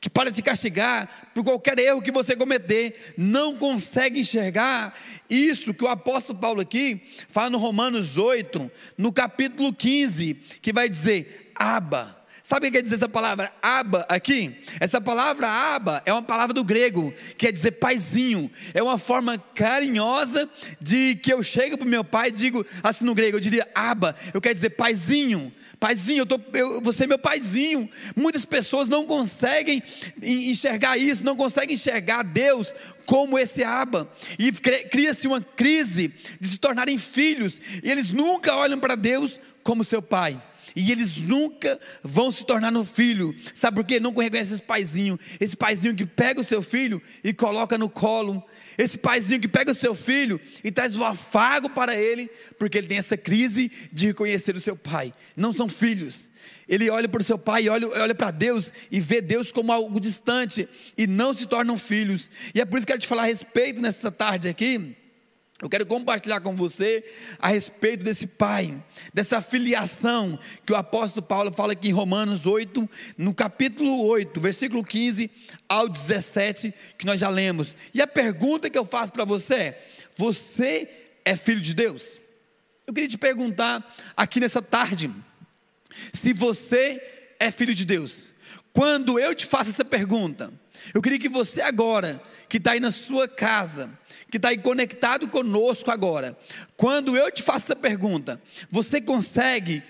que para te castigar por qualquer erro que você cometer, não consegue enxergar isso que o apóstolo Paulo aqui fala no Romanos 8, no capítulo 15, que vai dizer: Aba. Sabe o que quer dizer essa palavra aba aqui? Essa palavra aba é uma palavra do grego, que quer dizer paizinho. É uma forma carinhosa de que eu chego para o meu pai e digo assim no grego, eu diria aba, eu quero dizer paizinho. Paizinho, eu tô, eu, você é meu paizinho. Muitas pessoas não conseguem enxergar isso, não conseguem enxergar Deus como esse aba. E cria-se uma crise de se tornarem filhos. E eles nunca olham para Deus como seu pai. E eles nunca vão se tornar no filho. Sabe por quê? Não reconhece esse paizinho. Esse paizinho que pega o seu filho e coloca no colo. Esse paizinho que pega o seu filho e traz o afago para ele, porque ele tem essa crise de reconhecer o seu pai. Não são filhos. Ele olha para o seu pai olha, olha para Deus e vê Deus como algo distante e não se tornam filhos. E é por isso que eu quero te falar a respeito nessa tarde aqui eu quero compartilhar com você a respeito desse pai, dessa filiação que o apóstolo Paulo fala aqui em Romanos 8, no capítulo 8, versículo 15 ao 17, que nós já lemos. E a pergunta que eu faço para você é: você é filho de Deus? Eu queria te perguntar aqui nessa tarde, se você é filho de Deus. Quando eu te faço essa pergunta, eu queria que você agora, que está aí na sua casa, que está aí conectado conosco agora, quando eu te faço essa pergunta, você consegue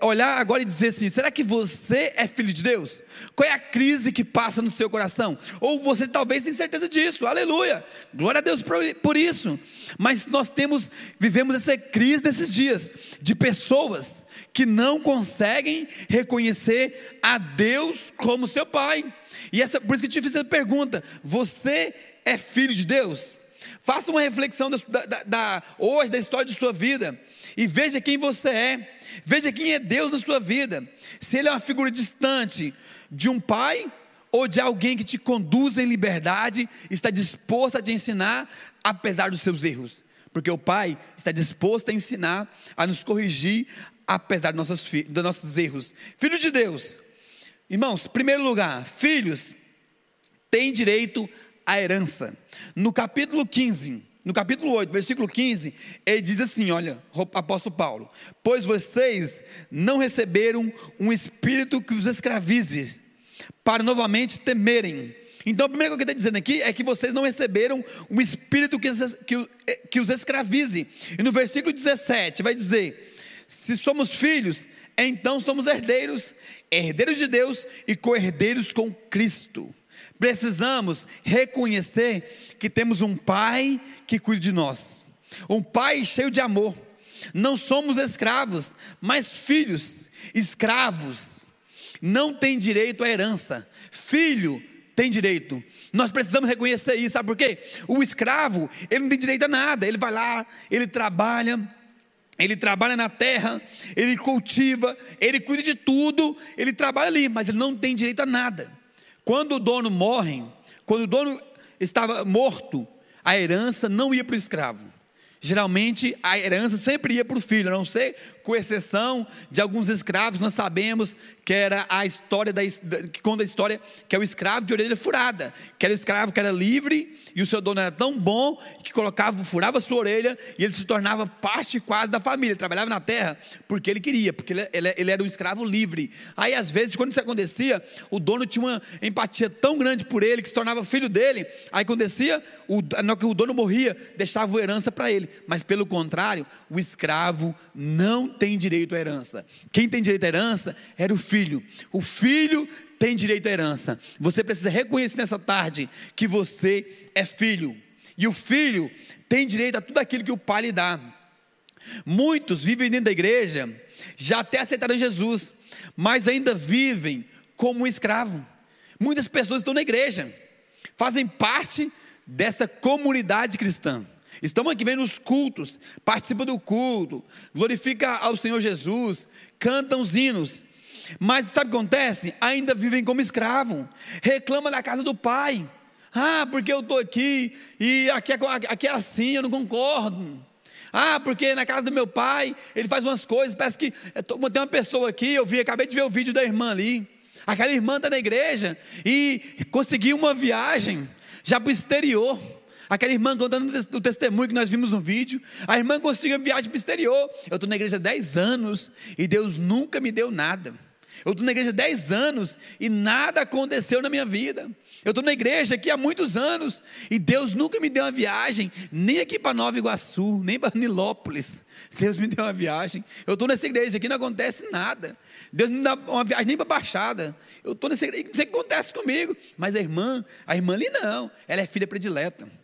olhar agora e dizer assim: será que você é filho de Deus? Qual é a crise que passa no seu coração? Ou você talvez tem certeza disso, aleluia, glória a Deus por isso. Mas nós temos, vivemos essa crise nesses dias, de pessoas que não conseguem reconhecer a Deus como seu Pai. E essa, por isso que eu te fiz essa pergunta: você é filho de Deus? Faça uma reflexão da, da, da, hoje da história de sua vida e veja quem você é. Veja quem é Deus na sua vida. Se Ele é uma figura distante de um pai ou de alguém que te conduz em liberdade, está disposto a te ensinar apesar dos seus erros. Porque o pai está disposto a ensinar, a nos corrigir apesar dos nossos, erros. Filho de Deus. Irmãos, primeiro lugar, filhos têm direito à herança. No capítulo 15, no capítulo 8, versículo 15, ele diz assim: olha, apóstolo Paulo, pois vocês não receberam um espírito que os escravize, para novamente temerem. Então, a primeira coisa que ele está dizendo aqui é que vocês não receberam um espírito que, que, que os escravize. E no versículo 17 vai dizer: se somos filhos, então somos herdeiros, herdeiros de Deus e co-herdeiros com Cristo precisamos reconhecer que temos um Pai que cuida de nós, um Pai cheio de amor. Não somos escravos, mas filhos. Escravos não têm direito à herança, filho tem direito. Nós precisamos reconhecer isso, sabe por quê? O escravo, ele não tem direito a nada, ele vai lá, ele trabalha, ele trabalha na terra, ele cultiva, ele cuida de tudo, ele trabalha ali, mas ele não tem direito a nada. Quando o dono morre, quando o dono estava morto, a herança não ia para o escravo. Geralmente a herança sempre ia para o filho, a não ser com exceção de alguns escravos, nós sabemos que era a história da, que conta a história que é o escravo de orelha furada, que era o escravo que era livre e o seu dono era tão bom que colocava, furava sua orelha e ele se tornava parte quase da família, trabalhava na terra porque ele queria, porque ele, ele, ele era um escravo livre. Aí às vezes quando isso acontecia, o dono tinha uma empatia tão grande por ele que se tornava filho dele. Aí acontecia, o, o dono morria, deixava herança para ele, mas pelo contrário, o escravo não tem direito à herança. Quem tem direito à herança era o filho. O filho tem direito à herança. Você precisa reconhecer nessa tarde que você é filho. E o filho tem direito a tudo aquilo que o pai lhe dá. Muitos vivem dentro da igreja, já até aceitaram Jesus, mas ainda vivem como um escravo. Muitas pessoas estão na igreja, fazem parte dessa comunidade cristã, Estão aqui vendo os cultos, participam do culto, glorifica ao Senhor Jesus, cantam os hinos. Mas sabe o que acontece? Ainda vivem como escravo, reclama da casa do pai. Ah, porque eu estou aqui e aqui é, aqui é assim, eu não concordo. Ah, porque na casa do meu pai, ele faz umas coisas, parece que é, tem uma pessoa aqui, eu vi, acabei de ver o vídeo da irmã ali. Aquela irmã está na igreja e conseguiu uma viagem já para o exterior. Aquela irmã contando o testemunho que nós vimos no vídeo. A irmã conseguiu uma viagem para o exterior. Eu estou na igreja há 10 anos e Deus nunca me deu nada. Eu estou na igreja há 10 anos e nada aconteceu na minha vida. Eu estou na igreja aqui há muitos anos e Deus nunca me deu uma viagem, nem aqui para Nova Iguaçu, nem para Nilópolis. Deus me deu uma viagem. Eu estou nessa igreja aqui, não acontece nada. Deus não dá uma viagem nem para Baixada. Eu estou nessa igreja, não sei o que acontece comigo. Mas a irmã, a irmã ali não, ela é filha predileta.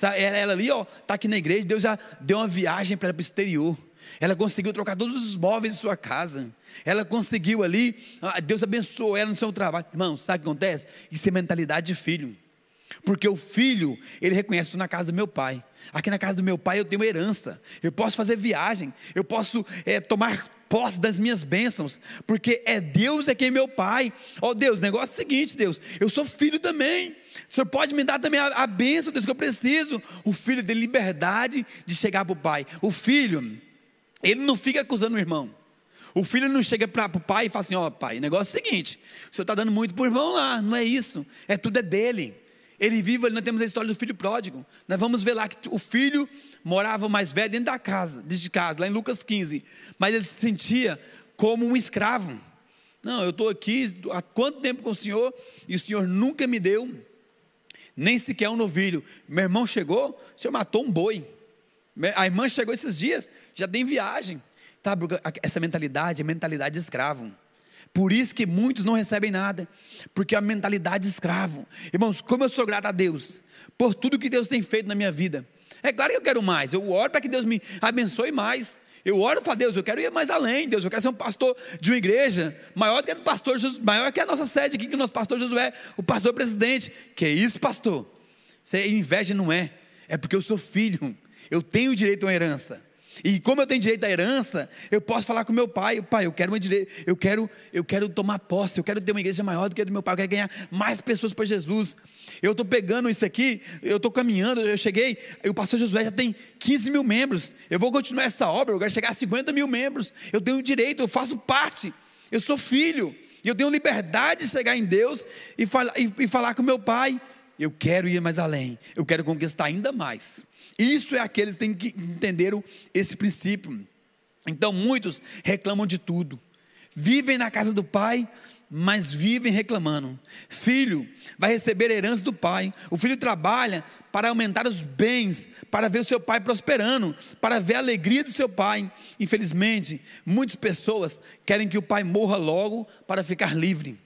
Ela, ali, ó, está aqui na igreja, Deus já deu uma viagem para ela para o exterior. Ela conseguiu trocar todos os móveis de sua casa. Ela conseguiu ali, Deus abençoou ela no seu trabalho. Irmão, sabe o que acontece? Isso é mentalidade de filho. Porque o filho, ele reconhece, estou na casa do meu pai. Aqui na casa do meu pai eu tenho herança. Eu posso fazer viagem. Eu posso é, tomar posse das minhas bênçãos. Porque é Deus é quem é meu pai. Ó oh, Deus, negócio é o seguinte, Deus. Eu sou filho também. O Senhor pode me dar também a, a bênção, Deus, que eu preciso. O filho tem liberdade de chegar para o pai. O filho, ele não fica acusando o irmão. O filho não chega para o pai e fala assim: Ó, oh, pai, o negócio é o seguinte: o senhor está dando muito para o irmão lá, não é isso, é tudo é dele. Ele vive, nós temos a história do filho pródigo. Nós vamos ver lá que o filho morava mais velho dentro da casa, dentro de casa, lá em Lucas 15. Mas ele se sentia como um escravo. Não, eu estou aqui há quanto tempo com o senhor e o senhor nunca me deu nem sequer um novilho. Meu irmão chegou, o senhor matou um boi. A irmã chegou esses dias, já tem viagem. Tá, essa mentalidade é mentalidade de escravo. Por isso que muitos não recebem nada, porque a mentalidade de escravo. Irmãos, como eu sou grato a Deus por tudo que Deus tem feito na minha vida. É claro que eu quero mais, eu oro para que Deus me abençoe mais. Eu oro para Deus, eu quero ir mais além, Deus, eu quero ser um pastor de uma igreja maior que o pastor Jesus, maior que a nossa sede aqui, que o nosso pastor Josué, o pastor presidente. Que isso, pastor? É inveja, não é? É porque eu sou filho, eu tenho direito a uma herança. E como eu tenho direito à herança, eu posso falar com meu pai, pai, eu quero uma direito, eu quero, eu quero tomar posse, eu quero ter uma igreja maior do que a do meu pai, eu quero ganhar mais pessoas para Jesus. Eu estou pegando isso aqui, eu estou caminhando, eu cheguei, o pastor Josué já tem 15 mil membros, eu vou continuar essa obra, eu quero chegar a 50 mil membros, eu tenho direito, eu faço parte, eu sou filho, e eu tenho liberdade de chegar em Deus e falar, e, e falar com meu pai. Eu quero ir mais além, eu quero conquistar ainda mais. Isso é aqueles que têm que entender esse princípio. Então muitos reclamam de tudo. Vivem na casa do pai, mas vivem reclamando. Filho vai receber a herança do pai. O filho trabalha para aumentar os bens, para ver o seu pai prosperando, para ver a alegria do seu pai. Infelizmente, muitas pessoas querem que o pai morra logo para ficar livre.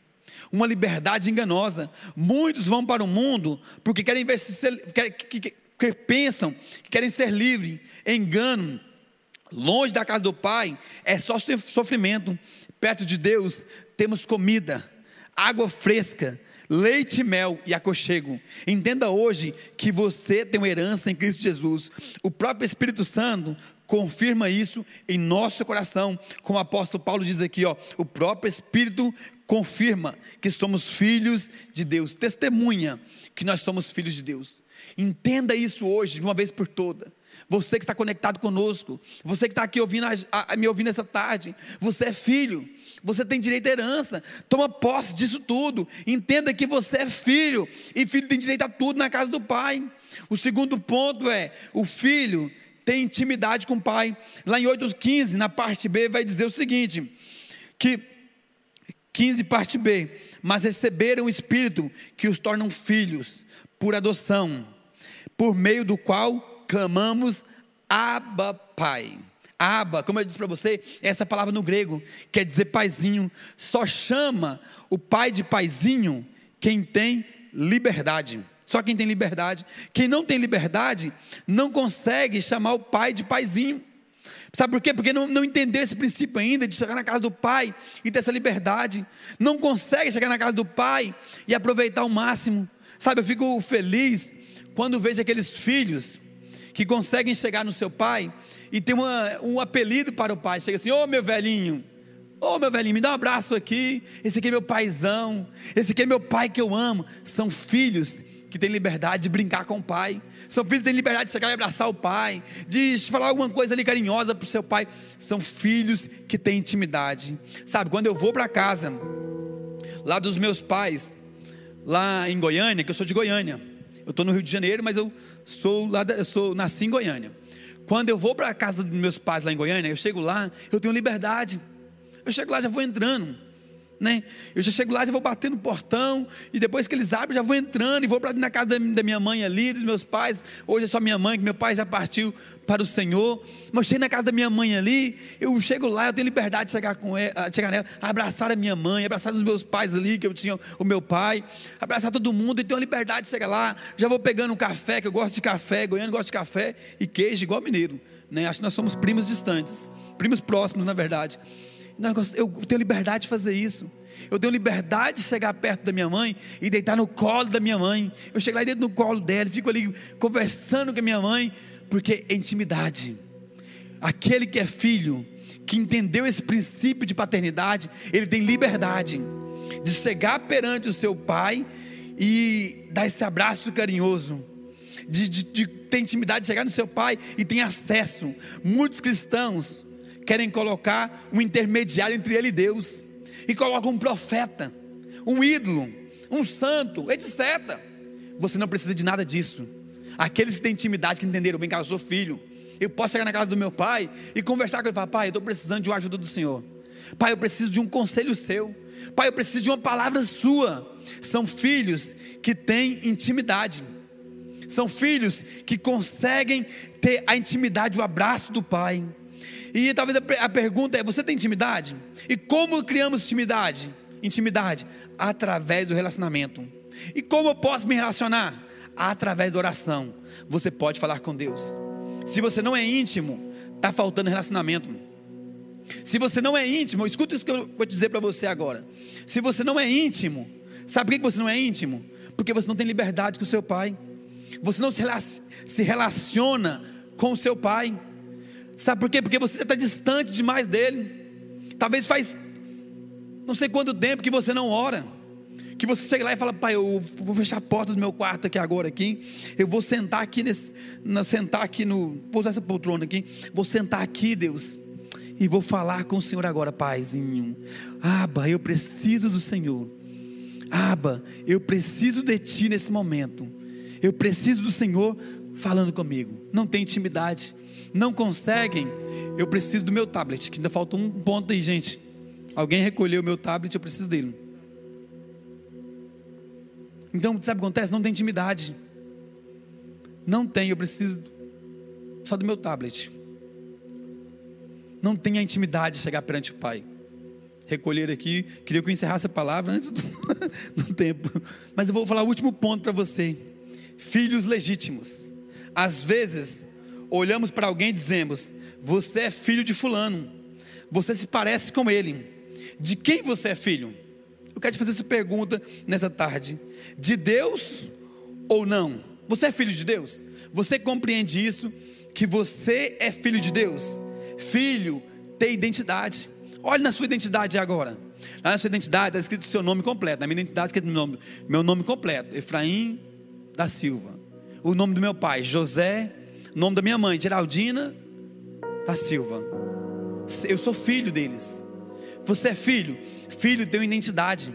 Uma liberdade enganosa. Muitos vão para o mundo porque querem ver se, que pensam que querem ser livres, engano, longe da casa do Pai, é só sofrimento. Perto de Deus temos comida, água fresca, leite mel e aconchego. Entenda hoje que você tem uma herança em Cristo Jesus. O próprio Espírito Santo confirma isso em nosso coração, como o apóstolo Paulo diz aqui, ó, o próprio Espírito confirma que somos filhos de Deus, testemunha que nós somos filhos de Deus. Entenda isso hoje, de uma vez por toda. Você que está conectado conosco, você que está aqui ouvindo, a, a, me ouvindo essa tarde, você é filho, você tem direito à herança, toma posse disso tudo. Entenda que você é filho, e filho tem direito a tudo na casa do pai. O segundo ponto é: o filho tem intimidade com o pai. Lá em 8,15, na parte B, vai dizer o seguinte: que 15, parte B, mas receberam o Espírito que os tornam filhos por adoção por meio do qual clamamos Abba Pai. Abba, como eu disse para você, essa palavra no grego quer dizer paizinho. Só chama o pai de paizinho quem tem liberdade. Só quem tem liberdade. Quem não tem liberdade não consegue chamar o pai de paizinho. Sabe por quê? Porque não, não entendeu esse princípio ainda de chegar na casa do pai e ter essa liberdade. Não consegue chegar na casa do pai e aproveitar o máximo. Sabe, eu fico feliz quando vejo aqueles filhos que conseguem chegar no seu pai e tem uma, um apelido para o pai, chega assim: Ô oh, meu velhinho, ô oh, meu velhinho, me dá um abraço aqui. Esse aqui é meu paizão, esse aqui é meu pai que eu amo. São filhos que têm liberdade de brincar com o pai. São filhos que têm liberdade de chegar e abraçar o pai, de falar alguma coisa ali carinhosa para o seu pai. São filhos que têm intimidade. Sabe, quando eu vou para casa, lá dos meus pais, lá em Goiânia, que eu sou de Goiânia. Eu estou no Rio de Janeiro, mas eu sou lá, eu sou nasci em Goiânia. Quando eu vou para a casa dos meus pais lá em Goiânia, eu chego lá, eu tenho liberdade. Eu chego lá, já vou entrando né? Eu já chego lá, já vou bater no portão, e depois que eles abrem, já vou entrando e vou para na casa da minha mãe ali, dos meus pais. Hoje é só minha mãe, que meu pai já partiu para o Senhor. Mas chego na casa da minha mãe ali, eu chego lá, eu tenho liberdade de chegar, com ela, chegar nela, abraçar a minha mãe, abraçar os meus pais ali, que eu tinha o meu pai, abraçar todo mundo, e tenho a liberdade de chegar lá. Já vou pegando um café, que eu gosto de café, goiano gosta de café, e queijo, igual mineiro. Né? Acho que nós somos primos distantes, primos próximos, na verdade. Eu tenho liberdade de fazer isso. Eu tenho liberdade de chegar perto da minha mãe e deitar no colo da minha mãe. Eu chego lá dentro no colo dela, fico ali conversando com a minha mãe, porque é intimidade. Aquele que é filho, que entendeu esse princípio de paternidade, ele tem liberdade de chegar perante o seu pai e dar esse abraço carinhoso. De, de, de ter intimidade, de chegar no seu pai e tem acesso. Muitos cristãos querem colocar um intermediário entre ele e Deus, e colocam um profeta, um ídolo, um santo, etc. Você não precisa de nada disso. Aqueles que têm intimidade, que entenderam, bem, cara, eu sou filho. Eu posso chegar na casa do meu pai e conversar com ele e falar: Pai, eu estou precisando de uma ajuda do Senhor. Pai, eu preciso de um conselho seu. Pai, eu preciso de uma palavra sua. São filhos que têm intimidade. São filhos que conseguem ter a intimidade, o abraço do pai. E talvez a pergunta é: você tem intimidade? E como criamos intimidade? Intimidade através do relacionamento. E como eu posso me relacionar? Através da oração. Você pode falar com Deus. Se você não é íntimo, está faltando relacionamento. Se você não é íntimo, escuta isso que eu vou dizer para você agora. Se você não é íntimo, sabe por que você não é íntimo? Porque você não tem liberdade com o seu pai. Você não se relaciona com o seu pai. Sabe por quê? Porque você está distante demais dele. Talvez faz não sei quanto tempo que você não ora. Que você chega lá e fala, pai, eu vou fechar a porta do meu quarto aqui agora aqui. Eu vou sentar aqui nesse, na, sentar aqui no, vou usar essa poltrona aqui. Vou sentar aqui, Deus, e vou falar com o Senhor agora, paizinho. Aba, eu preciso do Senhor. Aba, eu preciso de Ti nesse momento. Eu preciso do Senhor falando comigo. Não tem intimidade não conseguem, eu preciso do meu tablet, que ainda falta um ponto aí, gente. Alguém recolheu o meu tablet, eu preciso dele. Então, sabe o que acontece? Não tem intimidade. Não tem, eu preciso só do meu tablet. Não tem a intimidade de chegar perante o Pai. Recolher aqui, queria que eu encerrasse a palavra antes do, do tempo. Mas eu vou falar o último ponto para você. Filhos legítimos. Às vezes, olhamos para alguém e dizemos: Você é filho de Fulano, você se parece com ele. De quem você é filho? Eu quero te fazer essa pergunta nessa tarde: De Deus ou não? Você é filho de Deus? Você compreende isso? Que você é filho de Deus? Filho tem identidade. Olhe na sua identidade agora. Lá na sua identidade está escrito o seu nome completo. Na minha identidade está escrito meu nome, meu nome completo: Efraim da Silva. O nome do meu pai, José nome da minha mãe, Geraldina da Silva. Eu sou filho deles. Você é filho? Filho tem uma identidade.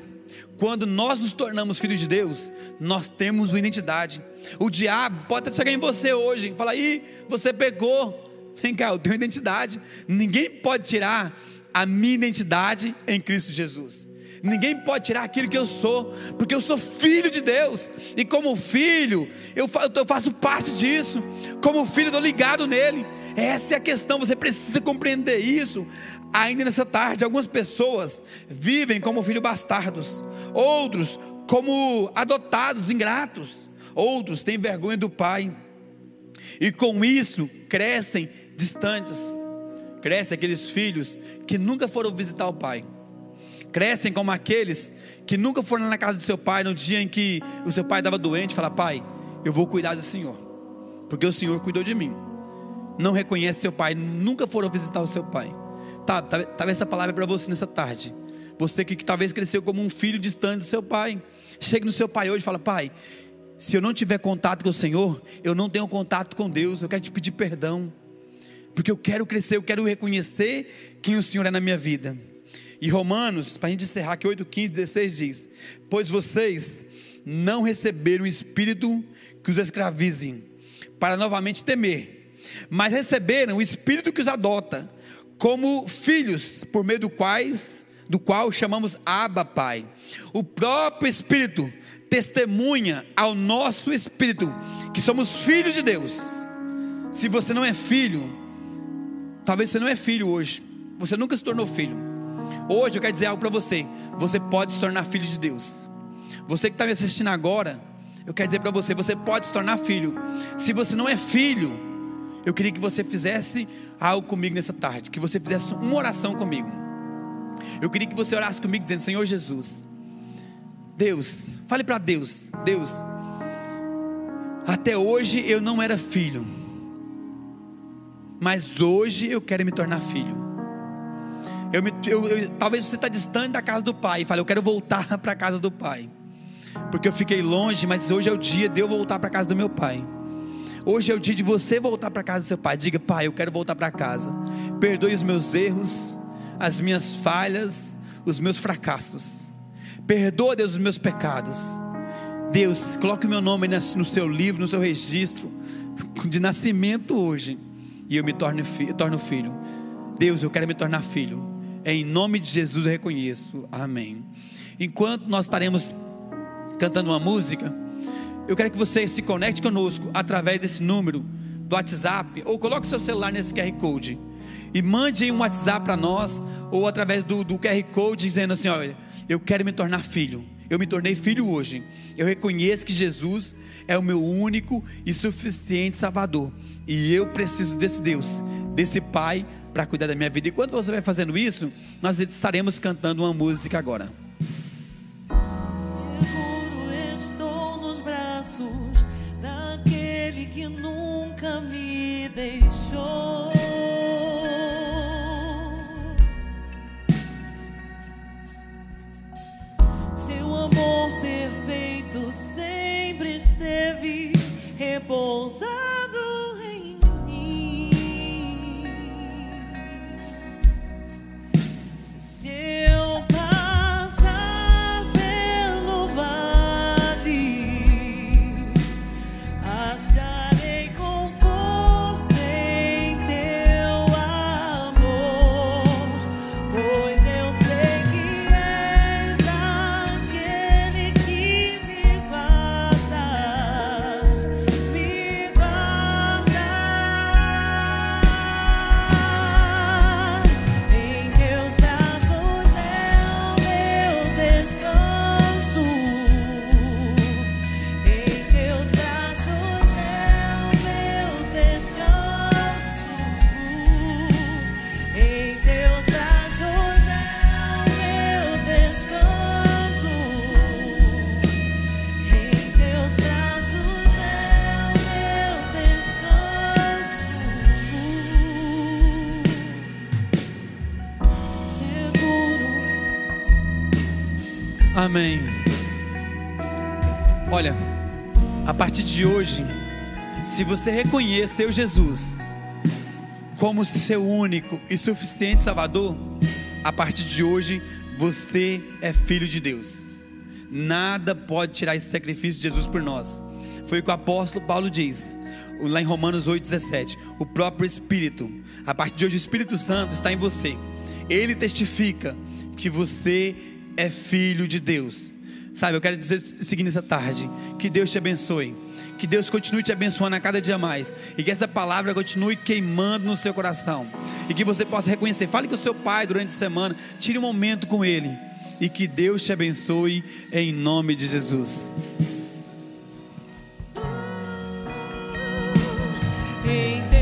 Quando nós nos tornamos filhos de Deus, nós temos uma identidade. O diabo pode até chegar em você hoje e falar: ih, você pecou. Vem cá, eu tenho identidade. Ninguém pode tirar a minha identidade em Cristo Jesus. Ninguém pode tirar aquilo que eu sou, porque eu sou filho de Deus, e como filho, eu faço parte disso, como filho, estou ligado nele. Essa é a questão, você precisa compreender isso. Ainda nessa tarde, algumas pessoas vivem como filhos bastardos, outros como adotados, ingratos, outros têm vergonha do pai, e com isso crescem distantes. Crescem aqueles filhos que nunca foram visitar o pai crescem como aqueles que nunca foram na casa do seu pai no dia em que o seu pai estava doente, fala: "Pai, eu vou cuidar do Senhor, porque o Senhor cuidou de mim". Não reconhece seu pai, nunca foram visitar o seu pai. Tá, tá talvez essa palavra é para você nessa tarde. Você que, que talvez cresceu como um filho distante do seu pai. Chega no seu pai hoje e fala: "Pai, se eu não tiver contato com o Senhor, eu não tenho contato com Deus. Eu quero te pedir perdão, porque eu quero crescer, eu quero reconhecer quem o Senhor é na minha vida. E Romanos, para a gente encerrar aqui, 8, 15, 16 diz: Pois vocês não receberam o espírito que os escravize, para novamente temer, mas receberam o espírito que os adota, como filhos, por meio do quais, do qual chamamos Abba Pai. O próprio Espírito testemunha ao nosso espírito que somos filhos de Deus. Se você não é filho, talvez você não é filho hoje, você nunca se tornou filho. Hoje eu quero dizer algo para você: você pode se tornar filho de Deus. Você que está me assistindo agora, eu quero dizer para você: você pode se tornar filho. Se você não é filho, eu queria que você fizesse algo comigo nessa tarde, que você fizesse uma oração comigo. Eu queria que você orasse comigo dizendo: Senhor Jesus, Deus, fale para Deus, Deus, até hoje eu não era filho, mas hoje eu quero me tornar filho. Eu me, eu, eu, talvez você está distante da casa do pai e fale, eu quero voltar para a casa do pai, porque eu fiquei longe, mas hoje é o dia de eu voltar para a casa do meu pai. Hoje é o dia de você voltar para casa do seu pai. Diga, pai, eu quero voltar para casa. Perdoe os meus erros, as minhas falhas, os meus fracassos. Perdoa, Deus, os meus pecados. Deus, coloque o meu nome no seu livro, no seu registro de nascimento hoje. E eu me torno, torno filho. Deus, eu quero me tornar filho. Em nome de Jesus eu reconheço. Amém. Enquanto nós estaremos cantando uma música, eu quero que você se conecte conosco através desse número do WhatsApp ou coloque seu celular nesse QR Code e mande um WhatsApp para nós ou através do, do QR Code dizendo assim: olha, eu quero me tornar filho. Eu me tornei filho hoje. Eu reconheço que Jesus é o meu único e suficiente Salvador. E eu preciso desse Deus, desse Pai, para cuidar da minha vida. E quando você vai fazendo isso, nós estaremos cantando uma música agora. que nunca me deixou. Seu amor perfeito sempre esteve repousado. Amém. Olha, a partir de hoje, se você reconhecer o Jesus como seu único e suficiente Salvador, a partir de hoje você é filho de Deus. Nada pode tirar esse sacrifício de Jesus por nós. Foi o que o apóstolo Paulo diz, lá em Romanos 8,17. O próprio Espírito, a partir de hoje, o Espírito Santo está em você. Ele testifica que você é filho de Deus. Sabe, eu quero dizer o seguinte nessa tarde: que Deus te abençoe. Que Deus continue te abençoando a cada dia mais. E que essa palavra continue queimando no seu coração. E que você possa reconhecer. Fale com o seu pai durante a semana. Tire um momento com ele. E que Deus te abençoe em nome de Jesus. Entendi.